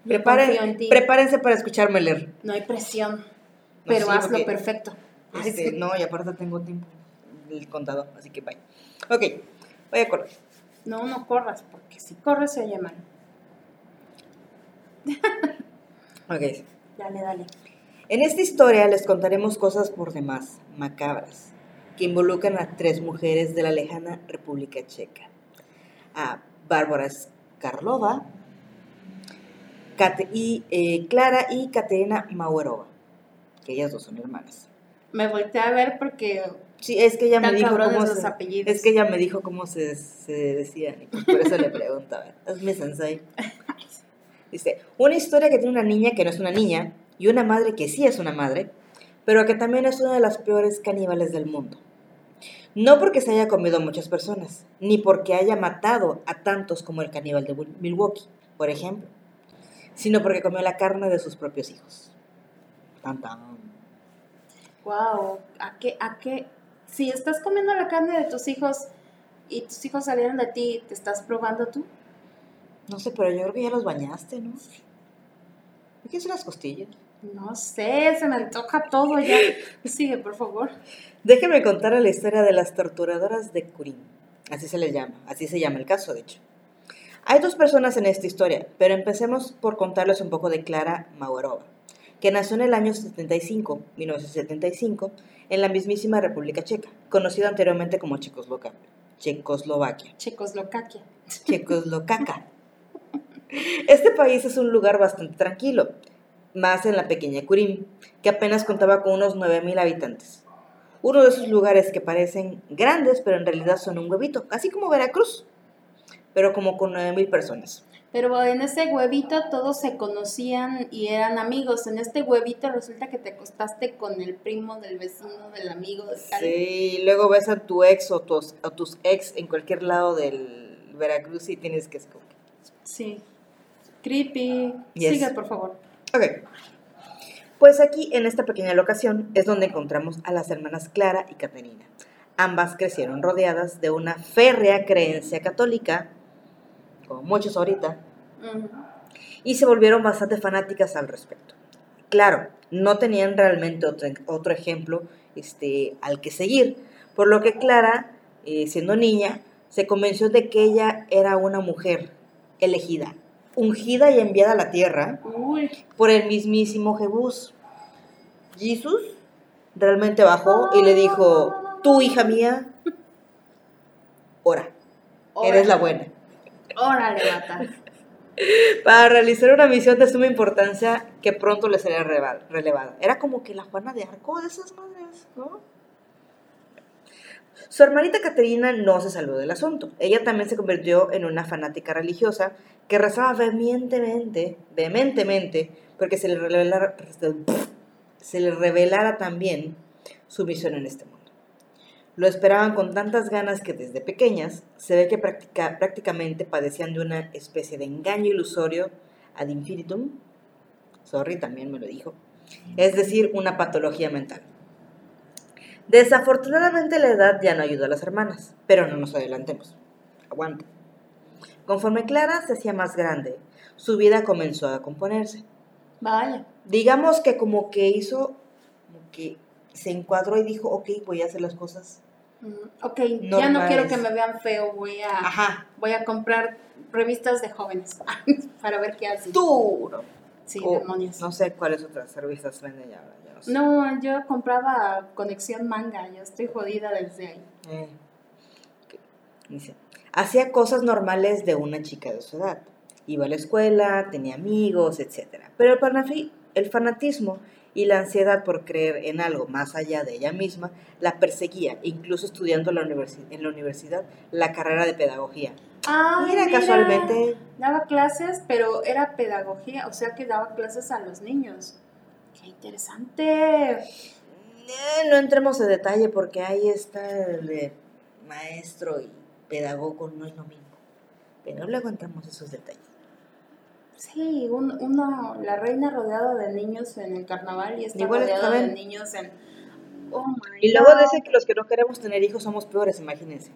preparen- prepárense para escucharme leer. No hay presión, No, pero sí, hazlo perfecto. Este, no, y aparte tengo tiempo el contador, así que bye. Ok, voy a correr. No, no corras, porque si corres se oye mal. Ok. Dale, dale. En esta historia les contaremos cosas por demás macabras que involucran a tres mujeres de la lejana República Checa. A Bárbara Skarlova, Kate- y, eh, Clara y Katerina Mauerova, que ellas dos son hermanas. Me volteé a ver porque Sí, es que ella me dijo cómo se, apellidos. es que ella me dijo cómo se, se decían y por eso le preguntaba. Hazme sensei. Dice, una historia que tiene una niña que no es una niña y una madre que sí es una madre, pero que también es una de las peores caníbales del mundo. No porque se haya comido a muchas personas, ni porque haya matado a tantos como el caníbal de Milwaukee, por ejemplo, sino porque comió la carne de sus propios hijos. Tan, tan. Wow, ¿a qué, a qué? Si estás comiendo la carne de tus hijos y tus hijos salieron de ti, ¿te estás probando tú? No sé, pero yo creo que ya los bañaste, ¿no? ¿De qué son las costillas? No sé, se me antoja todo ya. Sigue, por favor. Déjenme contar la historia de las torturadoras de Curín. Así se les llama, así se llama el caso, de hecho. Hay dos personas en esta historia, pero empecemos por contarles un poco de Clara Mauerova, que nació en el año 75, 1975, en la mismísima República Checa, conocida anteriormente como Checoslovaquia. Checoslovaquia. Checoslovaquia. Checoslovaca. Este país es un lugar bastante tranquilo, más en la pequeña Curín, que apenas contaba con unos 9.000 habitantes. Uno de esos lugares que parecen grandes, pero en realidad son un huevito, así como Veracruz, pero como con 9.000 personas. Pero en ese huevito todos se conocían y eran amigos. En este huevito resulta que te acostaste con el primo del vecino, del amigo, de tal. Sí, luego ves a tu ex o tus, o tus ex en cualquier lado del Veracruz y tienes que escoger. Sí. Creepy. Yes. Sigue, por favor. Ok. Pues aquí, en esta pequeña locación, es donde encontramos a las hermanas Clara y Caterina. Ambas crecieron rodeadas de una férrea creencia católica, como muchos ahorita, y se volvieron bastante fanáticas al respecto. Claro, no tenían realmente otro, otro ejemplo este, al que seguir, por lo que Clara, eh, siendo niña, se convenció de que ella era una mujer elegida, ungida y enviada a la tierra Uy. por el mismísimo Jebús. Jesús realmente bajó y le dijo, tú hija mía, ora, eres la buena. Órale, mata. Para realizar una misión de suma importancia que pronto le sería relevada. Era como que la Juana de Arco de esas madres, ¿no? Su hermanita Caterina no se salvó del asunto. Ella también se convirtió en una fanática religiosa que rezaba vehementemente, vehementemente, porque se le revelara, también su misión en este mundo. Lo esperaban con tantas ganas que desde pequeñas se ve que practica- prácticamente padecían de una especie de engaño ilusorio ad infinitum. Sorry, también me lo dijo. Es decir, una patología mental. Desafortunadamente la edad ya no ayudó a las hermanas, pero no nos adelantemos. Aguanta. Conforme Clara se hacía más grande, su vida comenzó a componerse. Vaya. Digamos que como que hizo, como que se encuadró y dijo, ok, voy a hacer las cosas. Mm, Ok, ya no quiero que me vean feo. Voy a, Ajá, voy a comprar revistas de jóvenes para ver qué hacen. duro. Sí, O, demonios. No sé cuáles otras revistas venden ya ya no sé. No, yo compraba conexión manga, yo estoy jodida desde ahí. Eh. Dice, hacía cosas normales de una chica de su edad. Iba a la escuela, tenía amigos, etc. Pero el, el fanatismo y la ansiedad por creer en algo más allá de ella misma la perseguía, incluso estudiando la, en la universidad la carrera de pedagogía. Ah, Mira, casualmente, Daba clases, pero era pedagogía, o sea que daba clases a los niños. ¡Qué interesante! eh, no entremos en detalle porque ahí está el de maestro y pedagogo, no es lo mismo. Pero luego entramos en esos detalles. Sí, un- uno, la reina rodeada de niños en el carnaval y está rodeada de niños en... Oh my Y luego God. dice que los que no queremos tener hijos somos peores, imagínense.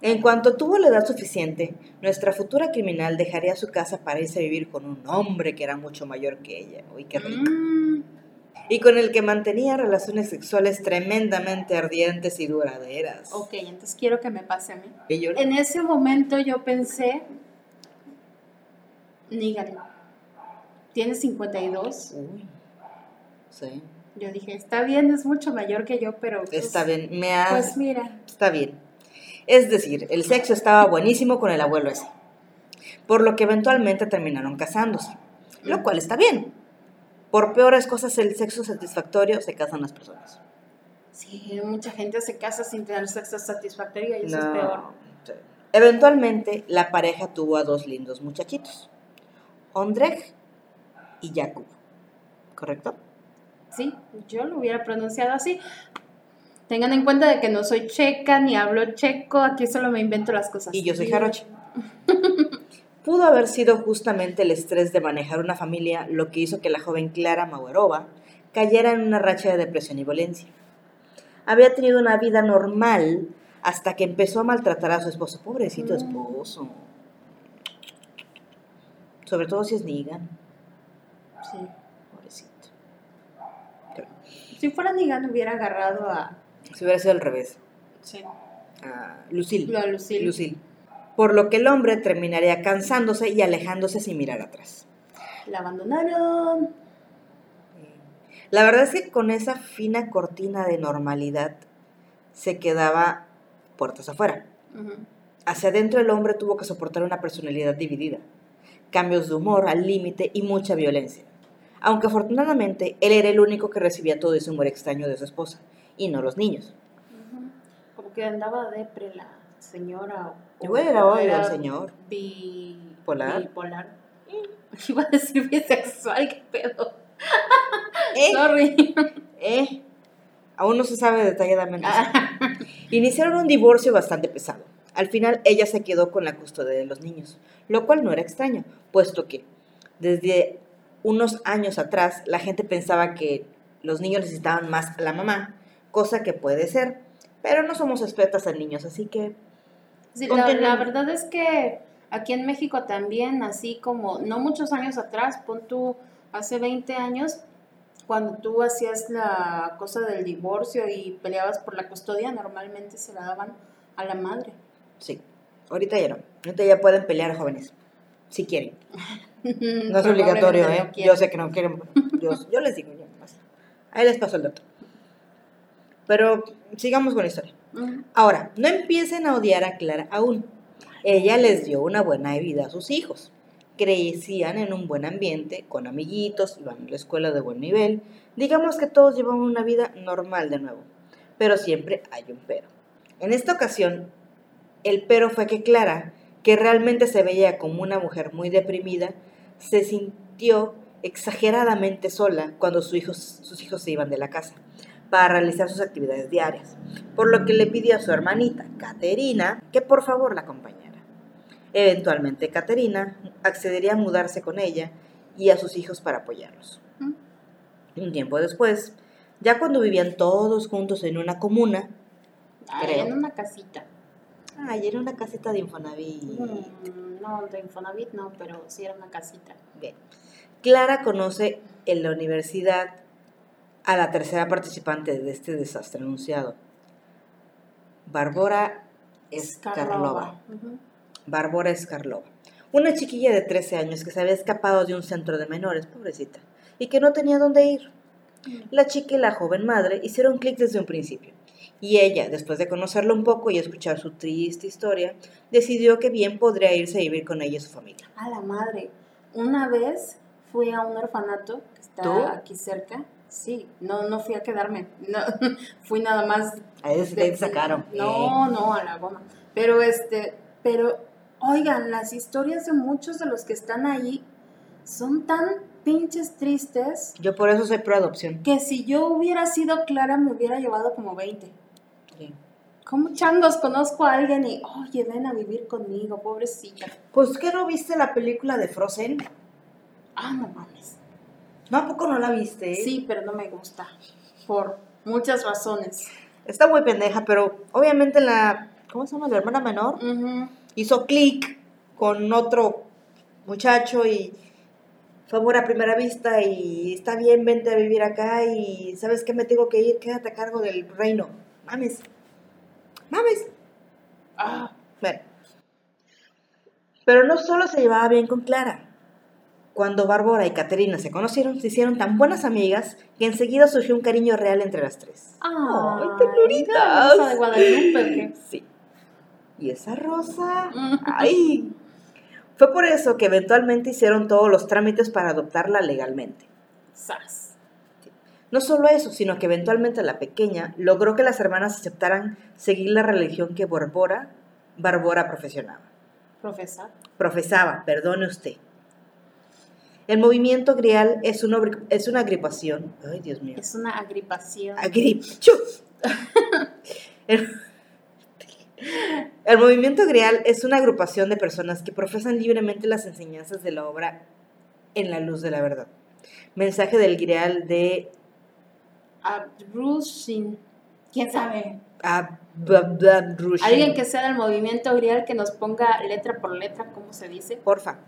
En cuanto tuvo la edad suficiente, nuestra futura criminal dejaría su casa para irse a vivir con un hombre que era mucho mayor que ella. Uy, qué rico. Mm, Y con el que mantenía relaciones sexuales tremendamente ardientes y duraderas. ok, entonces quiero que me pase a mí. Y yo- En ese momento yo pensé, Negan, tiene 52. Uy, sí, Yo dije, está bien, es mucho mayor que yo, pero... pues, está bien, me ha... Pues mira, Está bien. Es decir, el sexo estaba buenísimo con el abuelo ese. Por lo que eventualmente terminaron casándose. Lo cual está bien. Por peores cosas el sexo satisfactorio se casan las personas. sí, mucha gente se casa sin tener sexo satisfactorio y eso No, es peor. Eventualmente la pareja tuvo a dos lindos muchachitos. Ondrej y Jakub. ¿Correcto? Sí, yo lo hubiera pronunciado así. Tengan en cuenta de que no soy checa ni hablo checo, aquí solo me invento las cosas. Y yo soy jaroche. Pudo haber sido justamente el estrés de manejar una familia lo que hizo que la joven Clara Mauerova cayera en una racha de depresión y violencia. Había tenido una vida normal hasta que empezó a maltratar a su esposo. Pobrecito Mm. esposo. Sobre todo si es Negan. Sí. Pobrecito. Si fuera Negan hubiera agarrado a... Si hubiera sido al revés. Sí. A Lucille. Por lo que el hombre terminaría cansándose y alejándose sin mirar atrás. La abandonaron. La verdad es que con esa fina cortina de normalidad se quedaba puertas afuera. Hacia adentro el hombre tuvo que soportar una personalidad dividida, cambios de humor al límite y mucha violencia. Aunque afortunadamente él era el único que recibía todo ese humor extraño de su esposa, y no los niños. Como que andaba depre la señora. o- era hoy era el señor. bi- Polar. Bipolar. Iba a decir bisexual, qué pedo. ¿Eh? Sorry. ¿Eh? Aún no se sabe detalladamente. Ah. Iniciaron un divorcio bastante pesado. Al final ella se quedó con la custodia de los niños, lo cual no era extraño, puesto que desde unos años atrás la gente pensaba que los niños necesitaban más a la mamá, cosa que puede ser, pero no somos expertas en niños, así que Sí, la, verdad es que aquí en México también, así como no muchos años atrás, pon tú hace 20 años, cuando tú hacías la cosa del divorcio y peleabas por la custodia, normalmente se la daban a la madre. sí, ahorita ya no, ahorita ya pueden pelear jóvenes, si quieren. No es obligatorio, ¿eh? yo sé que no quieren, yo, yo les digo ya. Ahí les paso el dato. Pero sigamos con la historia. Ahora, no empiecen a odiar a Clara aún. Ella les dio una buena vida a sus hijos. Crecían en un buen ambiente, con amiguitos, iban a la escuela de buen nivel. Digamos que todos llevaban una vida normal de nuevo. Pero siempre hay un pero. En esta ocasión, el pero fue que Clara, que realmente se veía como una mujer muy deprimida, se sintió exageradamente sola cuando sus hijos, sus hijos se iban de la casa para realizar sus actividades diarias, por lo que le pidió a su hermanita, Caterina, que por favor la acompañara. Eventualmente, Caterina accedería a mudarse con ella y a sus hijos para apoyarlos. Un tiempo después, ya cuando vivían todos juntos en una comuna, Ay, Creo. en una casita. ay, era una casita de Infonavit. Mm, no, de Infonavit no, pero sí era una casita. Bien. Clara conoce en la universidad a la tercera participante de este desastre anunciado, Bárbara Escarlova. Bárbara Escarlova. Una chiquilla de 13 años que se había escapado de un centro de menores, pobrecita, y que no tenía dónde ir. La chica y la joven madre hicieron clic desde un principio. Y ella, después de conocerla un poco y escuchar su triste historia, decidió que bien podría irse a vivir con ella y su familia. A la madre. Una vez fui a un orfanato que está ¿Tú? aquí cerca. Sí, no, no fui a quedarme. No, fui nada más. Ahí se te sacaron. No, no, a la goma. Pero este, pero, oigan, las historias de muchos de los que están ahí son tan pinches tristes Yo por eso soy pro adopción. que si yo hubiera sido Clara me hubiera llevado como 20. Sí. ¿Cómo changos conozco a alguien y, oye, ven a vivir conmigo, pobrecita? Pues, ¿qué no viste la película de Frozen? Ah, no mames. No, ¿a poco no la viste? Sí, pero no me gusta. Por muchas razones. Está muy pendeja, pero obviamente la, ¿cómo se llama? La hermana menor hizo clic con otro muchacho y fue amor a primera vista y está bien, vente a vivir acá y ¿sabes qué? Me tengo que ir, quédate a cargo del reino. Mames. Mames. Ah, Bueno. Pero no solo se llevaba bien con Clara. Cuando Bárbara y Caterina se conocieron, se hicieron tan buenas amigas que enseguida surgió un cariño real entre las tres. Ay, ternuritas! ¿la rosa de Guadalupe? Sí. ¿Y esa rosa? Mm. ¡Ay! Fue por eso que eventualmente hicieron todos los trámites para adoptarla legalmente. Sas. No solo eso, sino que eventualmente la pequeña logró que las hermanas aceptaran seguir la religión que Bárbara, Bárbara profesionaba. Profesor. Profesaba, perdone usted. El movimiento grial es una, es una agripación. Ay, Dios mío. Es una agripación. Agrip. El, el movimiento grial es una agrupación de personas que profesan libremente las enseñanzas de la obra en la luz de la verdad. Mensaje del grial de Abrushin. ¿Quién sabe? Abdabrushim. Alguien que sea del movimiento grial que nos ponga letra por letra, ¿cómo se dice? Porfa.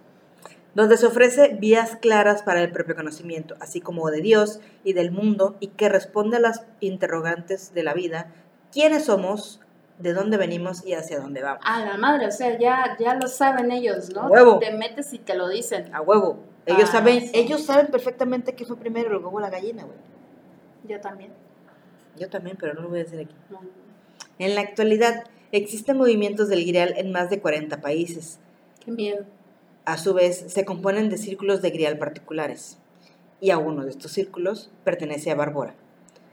Donde se ofrece vías claras para el propio conocimiento, así como de Dios y del mundo, y que responde a las interrogantes de la vida, quiénes somos, de dónde venimos y hacia dónde vamos. A la madre, o sea, ya, ya lo saben ellos, ¿no? Huevo. Te metes y te lo dicen. A huevo. Ellos Ah, saben, sí. ellos saben perfectamente qué fue primero, el huevo o la gallina, güey. Yo también. Yo también, pero no lo voy a decir aquí. No. En la actualidad, existen movimientos del grial en más de 40 países. Qué miedo. A su vez, se componen de círculos de grial particulares. Y a uno de estos círculos pertenece a Bárbara,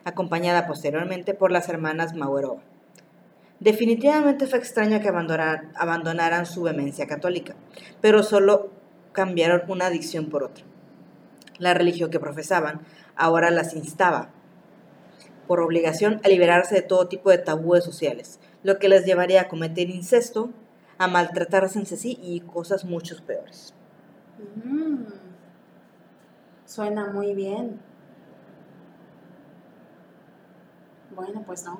acompañada posteriormente por las hermanas Mauerova. Definitivamente fue extraño que abandonaran, su vehemencia católica, pero solo cambiaron una adicción por otra. La religión que profesaban ahora las instaba, por obligación, a liberarse de todo tipo de tabúes sociales, lo que les llevaría a cometer incesto, a maltratarse entre sí y cosas mucho peores. Mm. Suena muy bien. Bueno, pues no.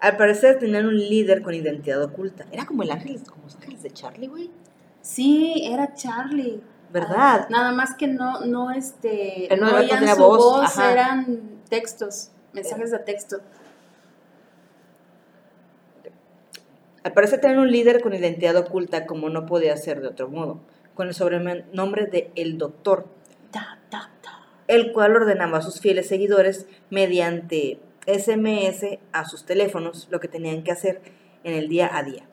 Al parecer tenían un líder con identidad oculta. Era como el ángel, como los ángeles de Charlie, güey. Sí, era Charlie. ¿Verdad? Ah, nada más que no, no, este, Él no no oían su voz, voz, eran textos, mensajes de texto. Al parecer tenían un líder con identidad oculta como no podía ser de otro modo, con el sobrenombre de El Doctor, ta, ta. el cual ordenaba a sus fieles seguidores mediante SMS a sus teléfonos lo que tenían que hacer en el día a día.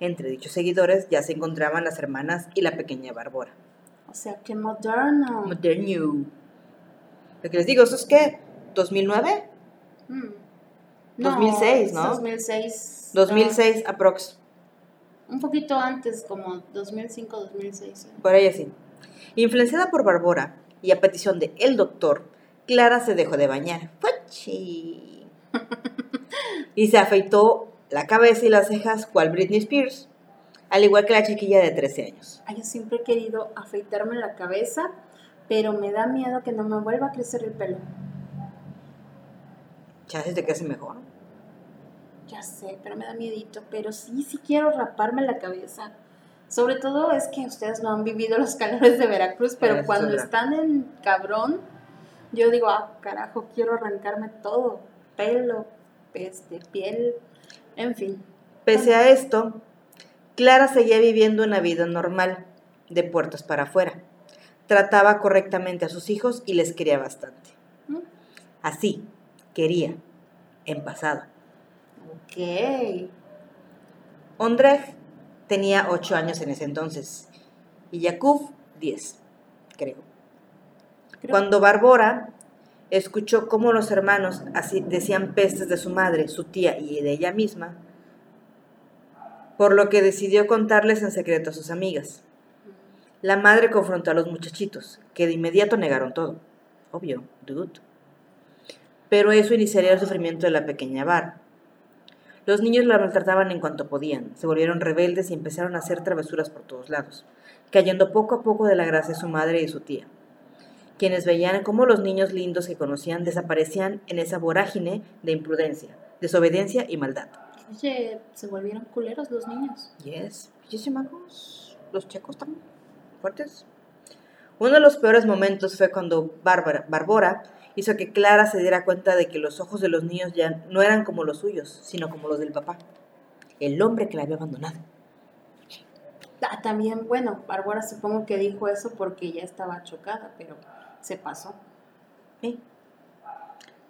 Entre dichos seguidores ya se encontraban las hermanas y la pequeña Bárbara. O sea, qué moderno. Moderno. Lo que les digo, ¿eso es qué? ¿2009? Mm. 2006, ¿no? 2006. 2006 aprox. Ah, un poquito antes, como 2005, 2006. ¿eh? Por ahí así. Influenciada por Bárbara y a petición de El Doctor, Clara se dejó de bañar. ¡Fuchi! y se afeitó la cabeza y las cejas cual Britney Spears, al igual que la chiquilla de 13 años. Ay, yo siempre he querido afeitarme la cabeza, pero me da miedo que no me vuelva a crecer el pelo. Chances de que hace mejor. Ya sé, pero me da miedito. Pero sí, sí quiero raparme la cabeza. Sobre todo es que ustedes no han vivido los calores de Veracruz, pero Eso cuando están en cabrón, yo digo, ah, carajo, quiero arrancarme todo. Pelo, este, piel, en fin. Pese a esto, Clara seguía viviendo una vida normal, de puertas para afuera. Trataba correctamente a sus hijos y les quería bastante. ¿Mm? Así, quería, en pasado. Ok. Ondrej tenía 8 años en ese entonces y Yakub 10, creo. Creo- Cuando Bárbara escuchó cómo los hermanos así decían pestes de su madre, su tía y de ella misma, por lo que decidió contarles en secreto a sus amigas. La madre confrontó a los muchachitos, que de inmediato negaron todo. Obvio, dude. pero eso iniciaría el sufrimiento de la pequeña Bar. Los niños la maltrataban en cuanto podían, se volvieron rebeldes y empezaron a hacer travesuras por todos lados, cayendo poco a poco de la gracia de su madre y su tía, quienes veían cómo los niños lindos que conocían desaparecían en esa vorágine de imprudencia, desobediencia y maldad. Oye, se volvieron culeros los niños. Yes, yes, los checos también, fuertes. Uno de los peores momentos fue cuando Bárbara, Barbora hizo que Clara se diera cuenta de que los ojos de los niños ya no eran como los suyos, sino como los del papá, el hombre que la había abandonado. Ah, también, bueno, Bárbara supongo que dijo eso porque ya estaba chocada, pero se pasó. Sí.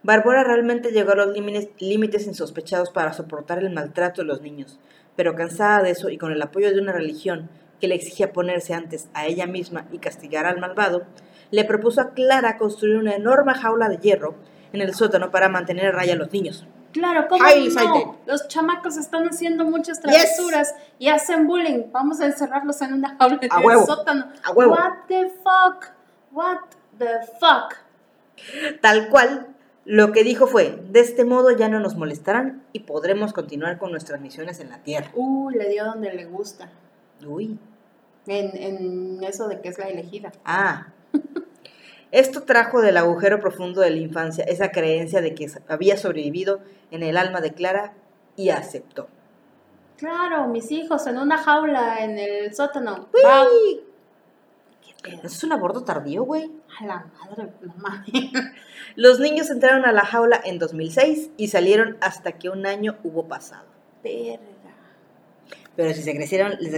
Bárbara realmente llegó a los límites insospechados para soportar el maltrato de los niños, pero cansada de eso y con el apoyo de una religión que le exigía ponerse antes a ella misma y castigar al malvado, le propuso a Clara construir una enorme jaula de hierro en el sótano para mantener a raya a los niños. Claro, ¿cómo no? Los chamacos están haciendo muchas travesuras y hacen bullying. Vamos a encerrarlos en una jaula de sótano. A huevo. What the fuck? What the fuck? Tal cual, lo que dijo fue, de este modo ya no nos molestarán y podremos continuar con nuestras misiones en la Tierra. Uh, le dio donde le gusta. Uy. En, en eso de que es la elegida. Ah, esto trajo del agujero profundo de la infancia esa creencia de que había sobrevivido en el alma de Clara y aceptó. Claro, mis hijos en una jaula en el sótano. ¡Uy! ¿Eso es un aborto tardío, güey? A la madre, mamá. Los niños entraron a la jaula en 2006 y salieron hasta que un año hubo pasado. Verga. Pero si se crecieron, les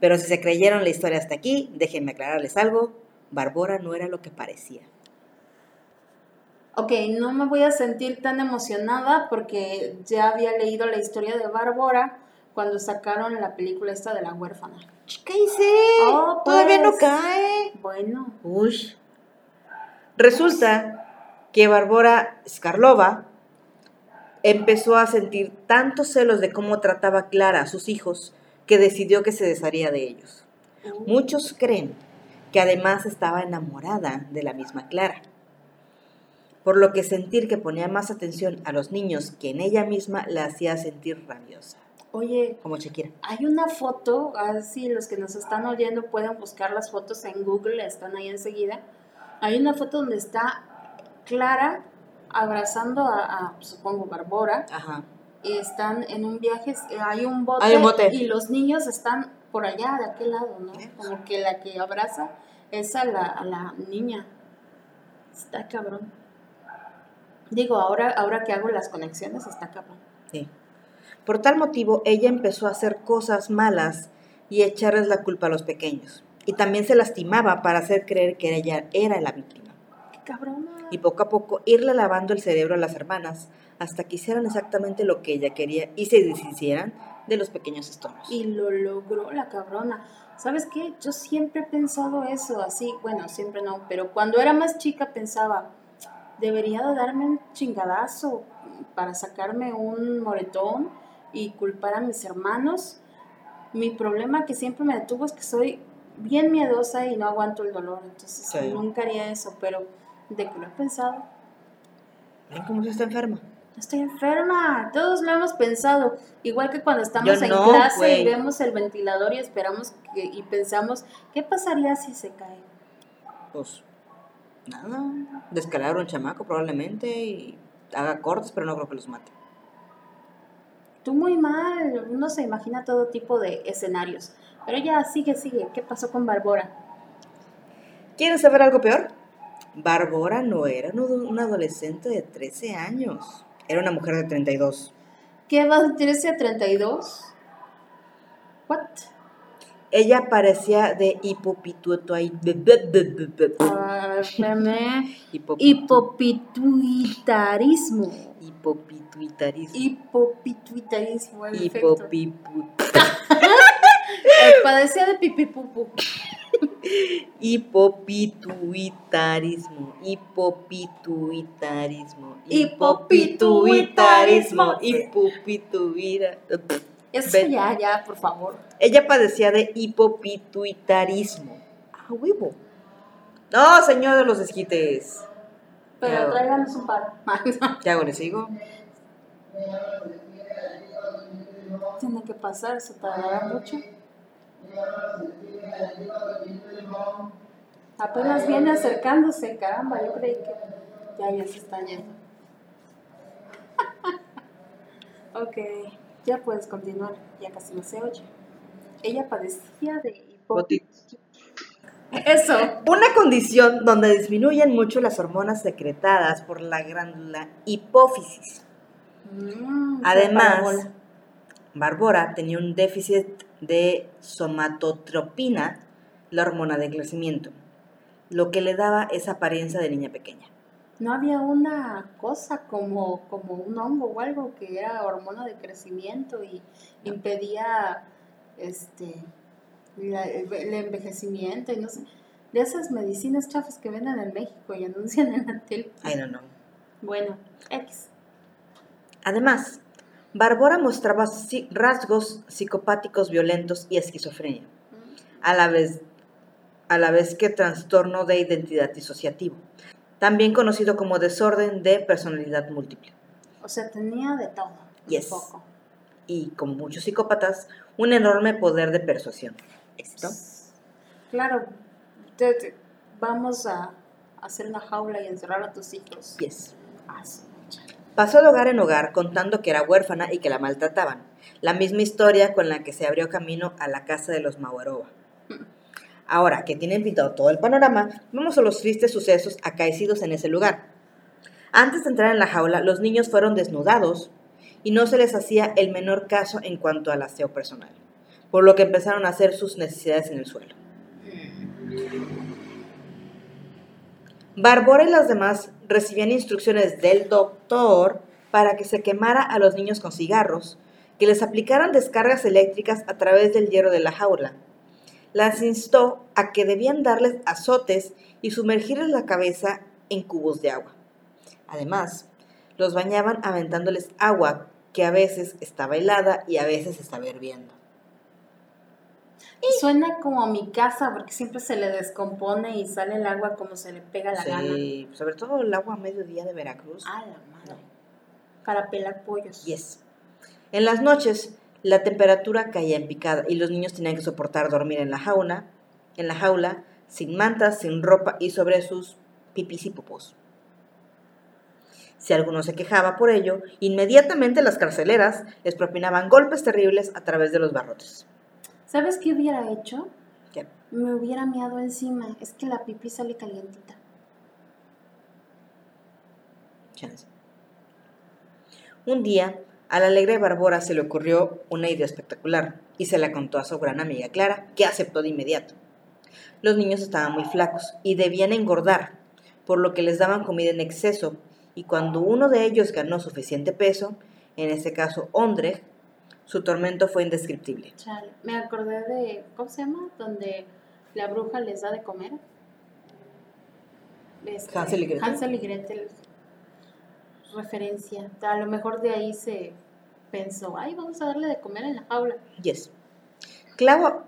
pero si se creyeron la historia hasta aquí, déjenme aclararles algo, Barbora no era lo que parecía. Ok, no me voy a sentir tan emocionada porque ya había leído la historia de Bárbara cuando sacaron la película esta de la huérfana. ¿Qué hice? Oh, Todavía no pues, cae. Bueno. Uy. Resulta que Bárbara Skarlova empezó a sentir tantos celos de cómo trataba Clara a sus hijos que decidió que se desharía de ellos. Muchos creen que además estaba enamorada de la misma Clara, por lo que sentir que ponía más atención a los niños que en ella misma la hacía sentir rabiosa. Oye, como Shakira. Hay una foto, así los que nos están oyendo pueden buscar las fotos en Google, están ahí enseguida. Hay una foto donde está Clara abrazando a, supongo, Barbora. Ajá están en un viaje, eh, hay un bote, y los niños están por allá, de aquel lado, ¿no? Como que la que abraza es a la, a la niña. Está cabrón. Digo, ahora, ahora que hago las conexiones, está cabrón. Sí. Por tal motivo, ella empezó a hacer cosas malas y echarles la culpa a los pequeños. Y también se lastimaba para hacer creer que ella era la víctima. ¡Qué cabrón! Y poco a poco irle lavando el cerebro a las hermanas hasta que hicieran exactamente lo que ella quería y se deshicieran de los pequeños estorbos. Y lo logró la cabrona. ¿Sabes qué? Yo siempre he pensado eso, así, bueno, siempre no, pero cuando era más chica pensaba, debería de darme un chingadazo para sacarme un moretón y culpar a mis hermanos. Mi problema que siempre me detuvo es que soy bien miedosa y no aguanto el dolor, entonces nunca haría eso, pero de que lo he pensado. ¿Cómo se está enferma? Estoy enferma. Todos lo hemos pensado. Igual que cuando estamos en clase y vemos el ventilador y esperamos y pensamos, ¿qué pasaría si se cae? Pues nada, descalabra un chamaco probablemente y haga cortes, pero no creo que los mate. Tú muy mal, uno se imagina todo tipo de escenarios. Pero ya, sigue, sigue. ¿Qué pasó con Barbora? ¿Quieres saber algo peor? Barbora no era una adolescente de 13 años. Era una mujer de 32. ¿Qué de 13 a 32? What? Ella parecía de hipopituitarismo. Hipopituitarismo. Hipopituitarismo. Hipopituitarismo. Hipopipu. Padecía de pipipupu. Hipopituitarismo, hipopituitarismo, hipopituitarismo, hipopituitarismo. Eso ya, ya, por favor. Ella padecía de hipopituitarismo. Ah, huevo. No, señor de los esquites. Pero Pero- tráiganos un par. ¿Qué hago? ¿Le sigo? Tiene que pasar, se tardará mucho. Apenas viene acercándose, caramba, yo creí que ya, ya se está yendo. ok, ya puedes continuar, ya casi no se oye. Ella padecía de hipo... Eso. Una condición donde disminuyen mucho las hormonas secretadas por la glándula hipófisis. Mm, Además. Bárbara tenía un déficit de somatotropina, la hormona de crecimiento, lo que le daba esa apariencia de niña pequeña. No había una cosa como, como un hongo o algo que era hormona de crecimiento y impedía este la- el, el envejecimiento y no sé. De esas medicinas chafas que venden en México y anuncian en la tele. I don't know. Bueno, X. Además, Bárbara mostraba rasgos psicopáticos violentos y esquizofrenia, a la vez, a la vez que trastorno de identidad disociativo, también conocido como desorden de personalidad múltiple. O sea, tenía de todo. un Yes. poco. Y, como muchos psicópatas, un enorme poder de persuasión. Claro, vamos a hacer una jaula y encerrar a tus hijos. Yes. Mecha. Pasó de hogar en hogar contando que era huérfana y que la maltrataban. La misma historia con la que se abrió camino a la casa de los Maueroba. Ahora que tienen pintado todo el panorama, vamos a los tristes sucesos acaecidos en ese lugar. Antes de entrar en la jaula, los niños fueron desnudados y no se les hacía el menor caso en cuanto al aseo personal, por lo que empezaron a hacer sus necesidades en el suelo. Bárbara y las demás recibían instrucciones del doctor para que se quemara a los niños con cigarros, que les aplicaran descargas eléctricas a través del hierro de la jaula. Las instó a que debían darles azotes y sumergirles la cabeza en cubos de agua. Además, los bañaban aventándoles agua que a veces estaba helada y a veces estaba hirviendo. Suena como a mi casa porque siempre se le descompone y sale el agua como se le pega la gana. Sí, sobre todo el agua a mediodía de Veracruz. A la madre. Para pelar pollos. Yes. En las noches, la temperatura caía en picada y los niños tenían que soportar dormir en la jaula, en la jaula, sin mantas, sin ropa y sobre sus pipis y popos. Si alguno se quejaba por ello, inmediatamente las carceleras les propinaban golpes terribles a través de los barrotes. ¿Sabes qué hubiera hecho? ¿Qué? Me hubiera miado encima. Es que la pipí sale calientita. Chance. Un día, a la alegre Bárbara se le ocurrió una idea espectacular y se la contó a su gran amiga Clara, que aceptó de inmediato. Los niños estaban muy flacos y debían engordar, por lo que les daban comida en exceso, y cuando uno de ellos ganó suficiente peso, en este caso Ondrej, su tormento fue indescriptible. Chale. Me acordé de. ¿Cómo se llama? Donde la bruja les da de comer. Este, Hansel y Gretel. Hansel y Gretel. Referencia. A lo mejor de ahí se pensó, ay, vamos a darle de comer en la jaula. Yes. Clara,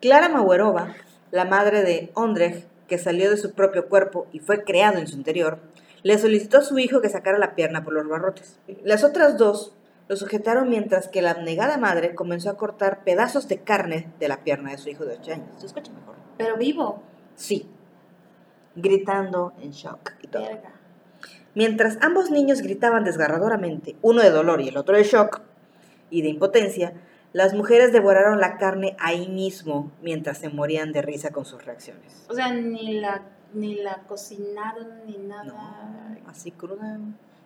Clara Mauerova, la madre de Ondrej, que salió de su propio cuerpo y fue creado en su interior, le solicitó a su hijo que sacara la pierna por los barrotes. Las otras dos lo sujetaron mientras que la abnegada madre comenzó a cortar pedazos de carne de la pierna de su hijo de 8 años. ¿Se escucha mejor? Pero vivo. Sí. Gritando en shock y todo. Verga. Mientras ambos niños gritaban desgarradoramente, uno de dolor y el otro de shock y de impotencia, las mujeres devoraron la carne ahí mismo mientras se morían de risa con sus reacciones. O sea, ni la, ni la cocinaron ni nada. No, así cruda.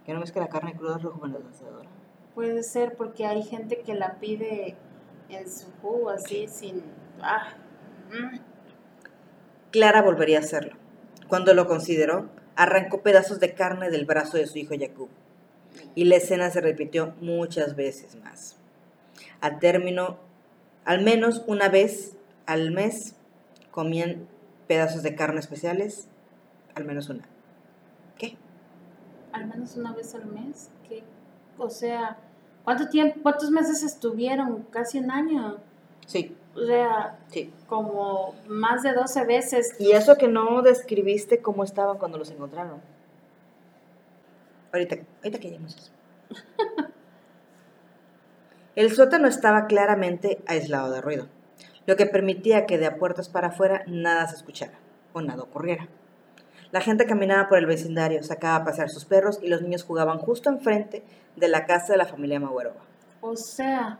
Que no ves que la carne cruda es rejuvenecedora. Puede ser porque hay gente que la pide en su jugo, así, sin. Ah. mm. Clara volvería a hacerlo. Cuando lo consideró, arrancó pedazos de carne del brazo de su hijo Jacob. Y la escena se repitió muchas veces más. Al término, al menos una vez al mes, comían pedazos de carne especiales, al menos una. ¿Qué? Al menos una vez al mes. ¿Qué? O sea, ¿cuánto tiempo, cuántos meses estuvieron? Casi un año. Sí, O sea, sí. como más de 12 veces. Y eso que no describiste cómo estaban cuando los encontraron. Ahorita, ahorita que lleguemos eso. El sótano estaba claramente aislado de ruido, lo que permitía que de a puertas para afuera nada se escuchara o nada ocurriera. La gente caminaba por el vecindario, sacaba a pasear sus perros y los niños jugaban justo enfrente de la casa de la familia Maguerova. O sea,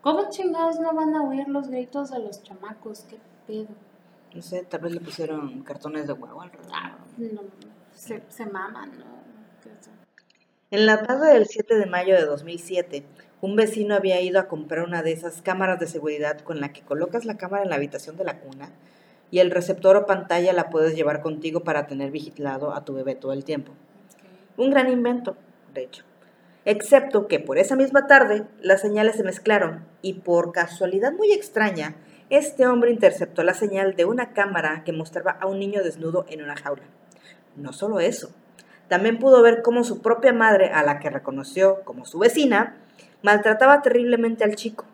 ¿cómo chingados no van a oír los gritos de los chamacos? ¿Qué pedo? No sé, tal vez le pusieron cartones de huevo alrededor. Ah, no, se, se maman, ¿no? En la tarde del 7 de mayo de 2007, un vecino había ido a comprar una de esas cámaras de seguridad con la que colocas la cámara en la habitación de la cuna y el receptor o pantalla la puedes llevar contigo para tener vigilado a tu bebé todo el tiempo. Un gran invento, de hecho. Excepto que por esa misma tarde las señales se mezclaron y por casualidad muy extraña, este hombre interceptó la señal de una cámara que mostraba a un niño desnudo en una jaula. No solo eso, también pudo ver cómo su propia madre, a la que reconoció como su vecina, maltrataba terriblemente al chico.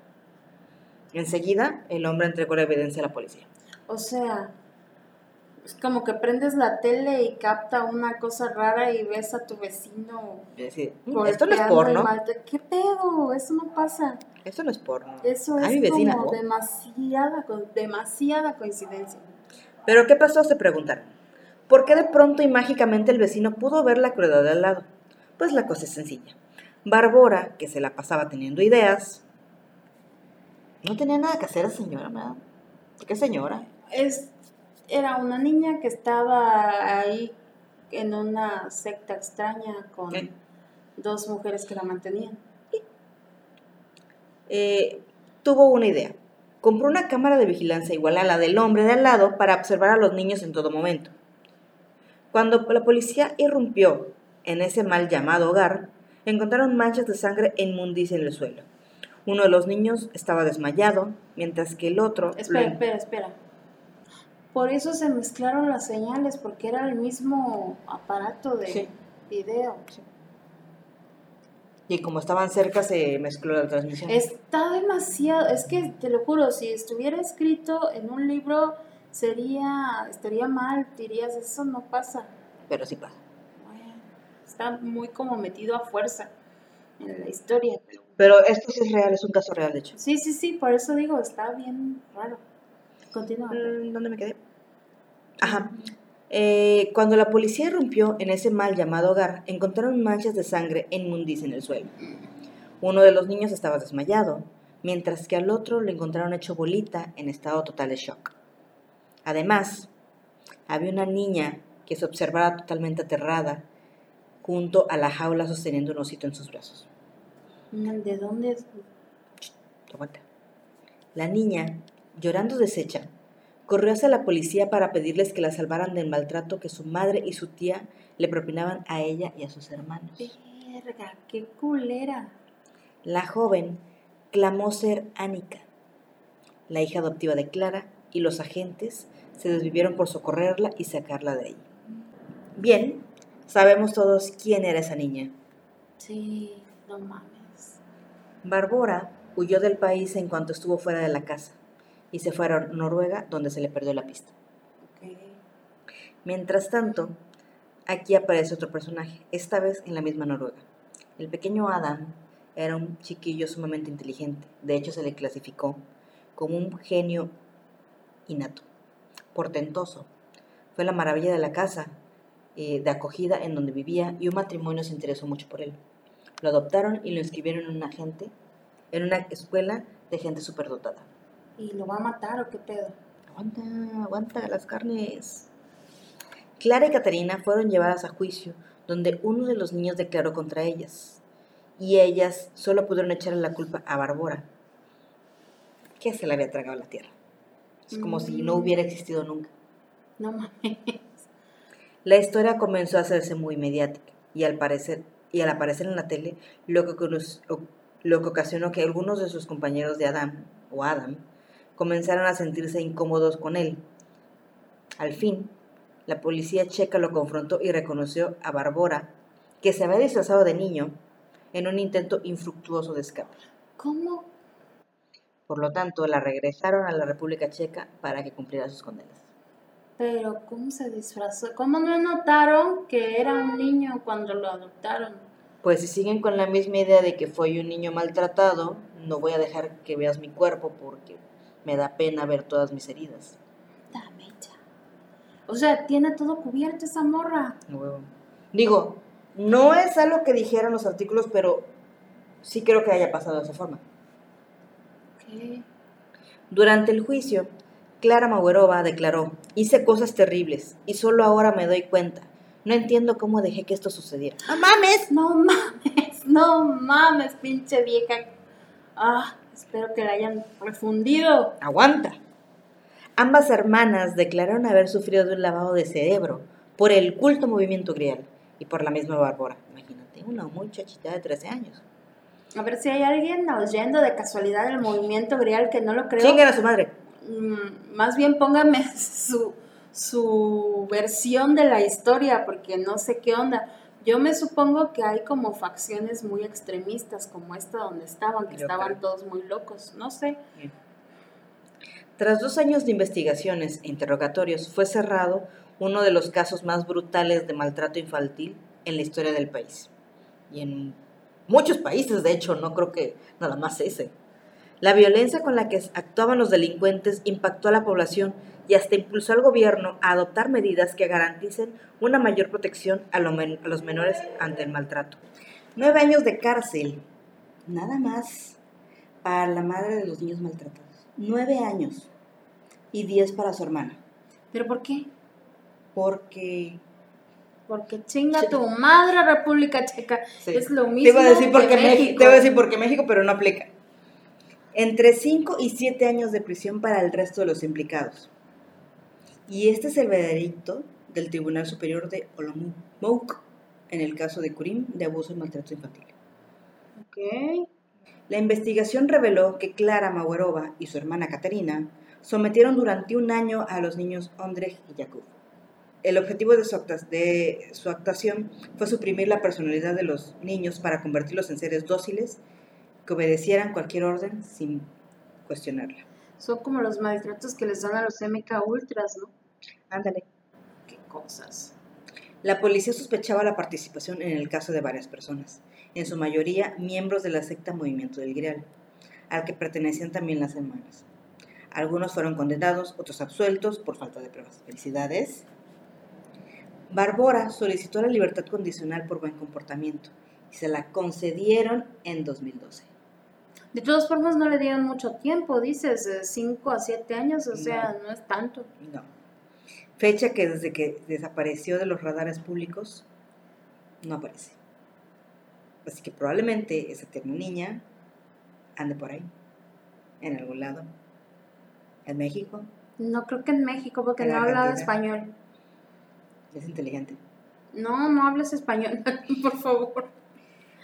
Enseguida, el hombre entregó la evidencia a la policía. O sea, es como que prendes la tele y capta una cosa rara y ves a tu vecino. Decir, "Mm, esto no es porno. malte- ¿Qué pedo? Eso no pasa. Esto no es porno. Eso es mi vecina, como demasiada, demasiada coincidencia. Pero ¿qué pasó? Se preguntaron. ¿Por qué de pronto y mágicamente el vecino pudo ver la crueldad de al lado? Pues la cosa es sencilla. Bárbara, que se la pasaba teniendo ideas, no tenía nada que hacer señora, ¿verdad? ¿Qué señora? Es, era una niña que estaba ahí en una secta extraña con ¿Qué? dos mujeres que la mantenían. Eh, tuvo una idea. Compró una cámara de vigilancia igual a la del hombre de al lado para observar a los niños en todo momento. Cuando la policía irrumpió en ese mal llamado hogar, encontraron manchas de sangre e inmundicia en el suelo. Uno de los niños estaba desmayado, mientras que el otro... Espera, lo- espera, espera. Por eso se mezclaron las señales, porque era el mismo aparato de Sí. video. Y como estaban cerca, se mezcló la transmisión. Está demasiado, es que te lo juro, si estuviera escrito en un libro sería, estaría mal, dirías, eso no pasa. Pero sí pasa. Bueno, está muy como metido a fuerza en la historia. pero- Pero esto sí es real, es un caso real, de hecho. Sí, sí, sí, por eso digo, está bien raro. Continúa. Mm, ¿Dónde me quedé? Ajá. Eh, cuando la policía irrumpió en ese mal llamado hogar, encontraron manchas de sangre e inmundicia en el suelo. Uno de los niños estaba desmayado, mientras que al otro lo encontraron hecho bolita en estado total de shock. Además, había una niña que se observaba totalmente aterrada junto a la jaula sosteniendo un osito en sus brazos. ¿De dónde es? Aguanta. La niña, llorando deshecha, corrió hacia la policía para pedirles que la salvaran del maltrato que su madre y su tía le propinaban a ella y a sus hermanos. Verga, qué culera. La joven clamó ser Annika, la hija adoptiva de Clara, y los agentes se desvivieron por socorrerla y sacarla de ahí. Bien, sabemos todos quién era esa niña. Sí, no mames. Barbora huyó del país en cuanto estuvo fuera de la casa y se fue a Noruega donde se le perdió la pista. Mientras tanto, aquí aparece otro personaje, esta vez en la misma Noruega. El pequeño Adam era un chiquillo sumamente inteligente, de hecho se le clasificó como un genio innato, portentoso. Fue la maravilla de la casa eh, de acogida en donde vivía y un matrimonio se interesó mucho por él. Lo adoptaron y lo inscribieron en una gente, en una escuela de gente superdotada. ¿Y lo va a matar o qué pedo? Aguanta, aguanta las carnes. Clara y Caterina fueron llevadas a juicio, donde uno de los niños declaró contra ellas, y ellas solo pudieron echarle la culpa a Bárbara, que se le había tragado la tierra. Es como si no Mm. hubiera existido nunca. No mames. La historia comenzó a hacerse muy mediática, y al parecer, y al aparecer en la tele, lo que, lo que ocasionó que algunos de sus compañeros de Adam, o Adam, comenzaran a sentirse incómodos con él. Al fin, la policía checa lo confrontó y reconoció a Barbora, que se había disfrazado de niño, en un intento infructuoso de escape. ¿Cómo? Por lo tanto, la regresaron a la República Checa para que cumpliera sus condenas. Pero, ¿cómo se disfrazó? ¿Cómo no notaron que era un niño cuando lo adoptaron? Pues si siguen con la misma idea de que fue un niño maltratado, no voy a dejar que veas mi cuerpo porque me da pena ver todas mis heridas. Dame ya. O sea, tiene todo cubierto esa morra. Digo, no es algo que dijeran los artículos, pero sí creo que haya pasado de esa forma. ¿Qué? Durante el juicio, Clara Maguerova declaró, hice cosas terribles y solo ahora me doy cuenta. No entiendo cómo dejé que esto sucediera. ¡No mames! No mames, no mames, pinche vieja. Ah, espero que la hayan refundido. Aguanta. Ambas hermanas declararon haber sufrido de un lavado de cerebro por el culto movimiento grial y por la misma Bárbara. Imagínate, una muchachita de 13 años. A ver si hay alguien oyendo de casualidad el movimiento grial que no lo creo. Chingan a su madre. Mm, más bien póngame su, su versión de la historia, porque no sé qué onda. Yo me supongo que hay como facciones muy extremistas, como esta donde estaban, que Yo estaban creo. todos muy locos. No sé. Tras dos años de investigaciones e interrogatorios, fue cerrado uno de los casos más brutales de maltrato infantil en la historia del país. Y en muchos países, de hecho, no creo que nada más ese. La violencia con la que actuaban los delincuentes impactó a la población y hasta impulsó al gobierno a adoptar medidas que garanticen una mayor protección a, lo men- a los menores ante el maltrato. Nueve años de cárcel, nada más, para la madre de los niños maltratados. Nueve años y diez para su hermana. ¿Pero por qué? Porque... Porque chinga tu madre, República Checa. Sí. Es lo mismo Te iba a decir que porque México. México. Te iba a decir porque México, pero no aplica. Entre 5 y 7 años de prisión para el resto de los implicados. Y este es el veredicto del Tribunal Superior de Olomouc en el caso de Curim de abuso y maltrato infantil. La investigación reveló que Clara Maguerova y su hermana Caterina sometieron durante un año a los niños Ondrej y Jakub. El objetivo de su, acta- de su actuación fue suprimir la personalidad de los niños para convertirlos en seres dóciles que obedecieran cualquier orden sin cuestionarla. Son como los maltratos que les dan a los MK Ultras, ¿no? Ándale. Qué cosas. La policía sospechaba la participación en el caso de varias personas, en su mayoría miembros de la secta Movimiento del Grial, al que pertenecían también las hermanas. Algunos fueron condenados, otros absueltos por falta de pruebas. Felicidades. Barbora solicitó la libertad condicional por buen comportamiento y se la concedieron en 2012. De todas formas, no le dieron mucho tiempo, dices, 5 a 7 años, o sea, no es tanto. No. Fecha que desde que desapareció de los radares públicos no aparece. Así que probablemente esa tierna niña ande por ahí, en algún lado, en México, No creo que en México, porque En no habla Argentina. español. es inteligente. No, no hables español, por favor.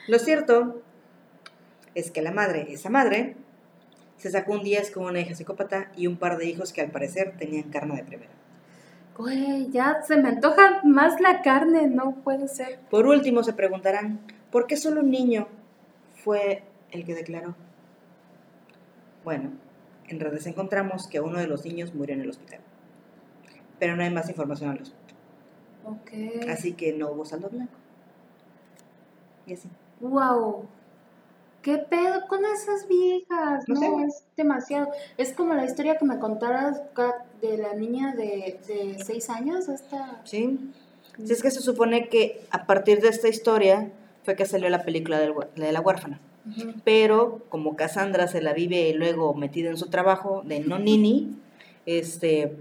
Lo cierto es que la madre, esa madre, se sacó un 10 con una hija psicópata y un par de hijos que al parecer tenían carne de primera. Güey, ya se me antoja más la carne, no puede ser. Por último, se preguntarán, ¿por qué solo un niño fue el que declaró? Bueno, en redes encontramos que uno de los niños murió en el hospital. Pero no hay más información al respecto. Ok. Así que no hubo saldo blanco. Y así. Wow. ¿Qué pedo con esas viejas? No No, sé, güey. es demasiado. Es como la historia que me contaras de la niña de, de seis años, esta. ¿Sí? Si es que se supone que a partir de esta historia fue que salió la película del de la huérfana. Pero como Cassandra se la vive luego metida en su trabajo de no nini, este,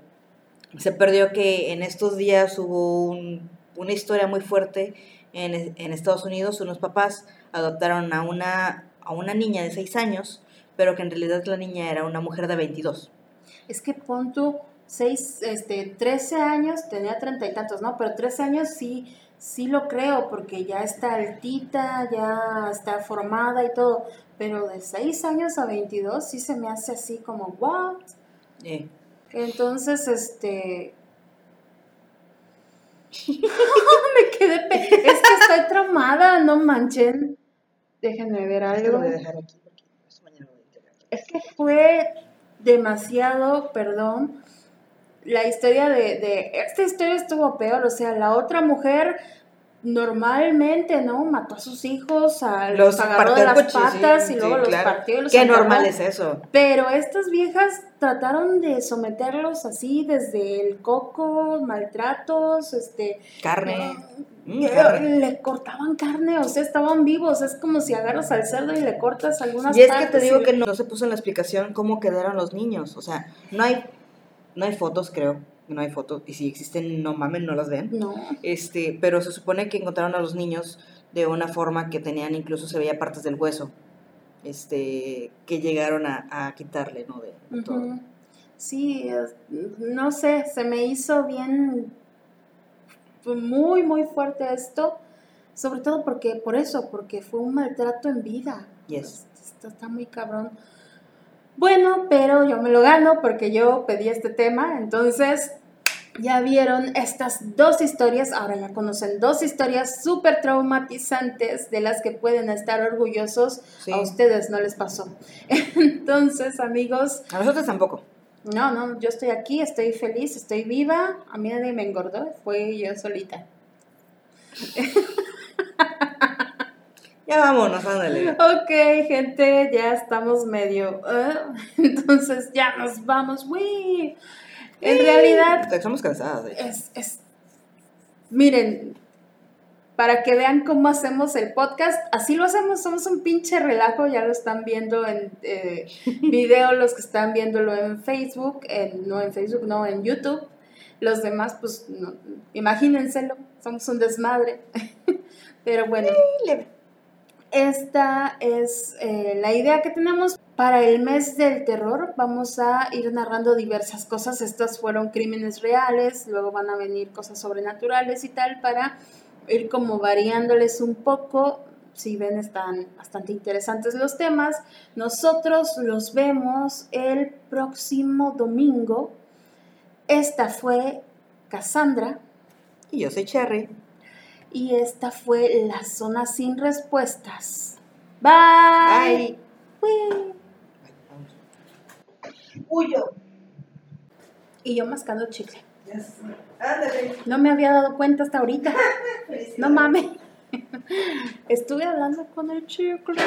se perdió que en estos días hubo un- una historia muy fuerte en, en Estados Unidos. Unos papás adoptaron a una, a una niña de 6 años, pero que en realidad la niña era una mujer de 22. Es que pon tú seis, este, 13 años, tenía treinta y tantos, ¿no? Pero 13 años sí, sí lo creo, porque ya está altita, ya está formada y todo. Pero de 6 años a 22 sí se me hace así como, ¿what? Eh, Entonces, este... me quedé... pe- Es que estoy traumada, no manchen. Déjenme ver algo. lo voy a dejar aquí porque esto mañana lo voy a integrar. Es que fue demasiado, perdón, la historia de, de, esta historia estuvo peor, o sea, la otra mujer normalmente, ¿no? Mató a sus hijos, a, los, agarró de las patas y luego los partió y los Qué normal es eso. Pero estas viejas trataron de someterlos así desde el coco, maltratos, este... Carne. Le cortaban carne, o sea, estaban vivos. Es como si agarras al cerdo y le cortas algunas Y es que te digo que no se puso en la explicación cómo quedaron los niños. O sea, no hay, no hay fotos, creo no hay fotos, y si existen, no mamen, no las ven. No. Este, pero se supone que encontraron a los niños de una forma que tenían, incluso se veía partes del hueso, este, que llegaron a, quitarle, ¿no? De, todo. Sí, no sé, se me hizo bien, muy, muy fuerte esto, sobre todo porque, por eso, porque fue un maltrato en vida. Yes. Esto está muy cabrón. Bueno, pero yo me lo gano porque yo pedí este tema, entonces ya vieron estas dos historias, ahora ya conocen dos historias súper traumatizantes de las que pueden estar orgullosos. A ustedes no les pasó. Entonces, amigos. A nosotros tampoco. No, no, yo estoy aquí, estoy feliz, estoy viva. A mí nadie me engordó, fue yo solita. Ya vámonos, ándale. Ok, gente, ya estamos medio. Uh, entonces ya nos vamos, güey. En realidad. Estamos cansadas. Es, es. Miren, para que vean cómo hacemos el podcast, así lo hacemos, somos un pinche relajo, ya lo están viendo en eh, video, los que están viéndolo en Facebook, no en Facebook, no en YouTube. Los demás, pues, no, imagínenselo, somos un desmadre. Pero bueno. Esta es eh, la idea que tenemos para el mes del terror. Vamos a ir narrando diversas cosas. Estas fueron crímenes reales, luego van a venir cosas sobrenaturales y tal para ir como variándoles un poco. Si ven, están bastante interesantes los temas. Nosotros los vemos el próximo domingo. Esta fue Cassandra. Y yo soy Cherry. Y esta fue la zona sin respuestas. Bye. Bye. Huyo. Y yo mascando chicle. No me había dado cuenta hasta ahorita. no mames. Estuve hablando con el chicle.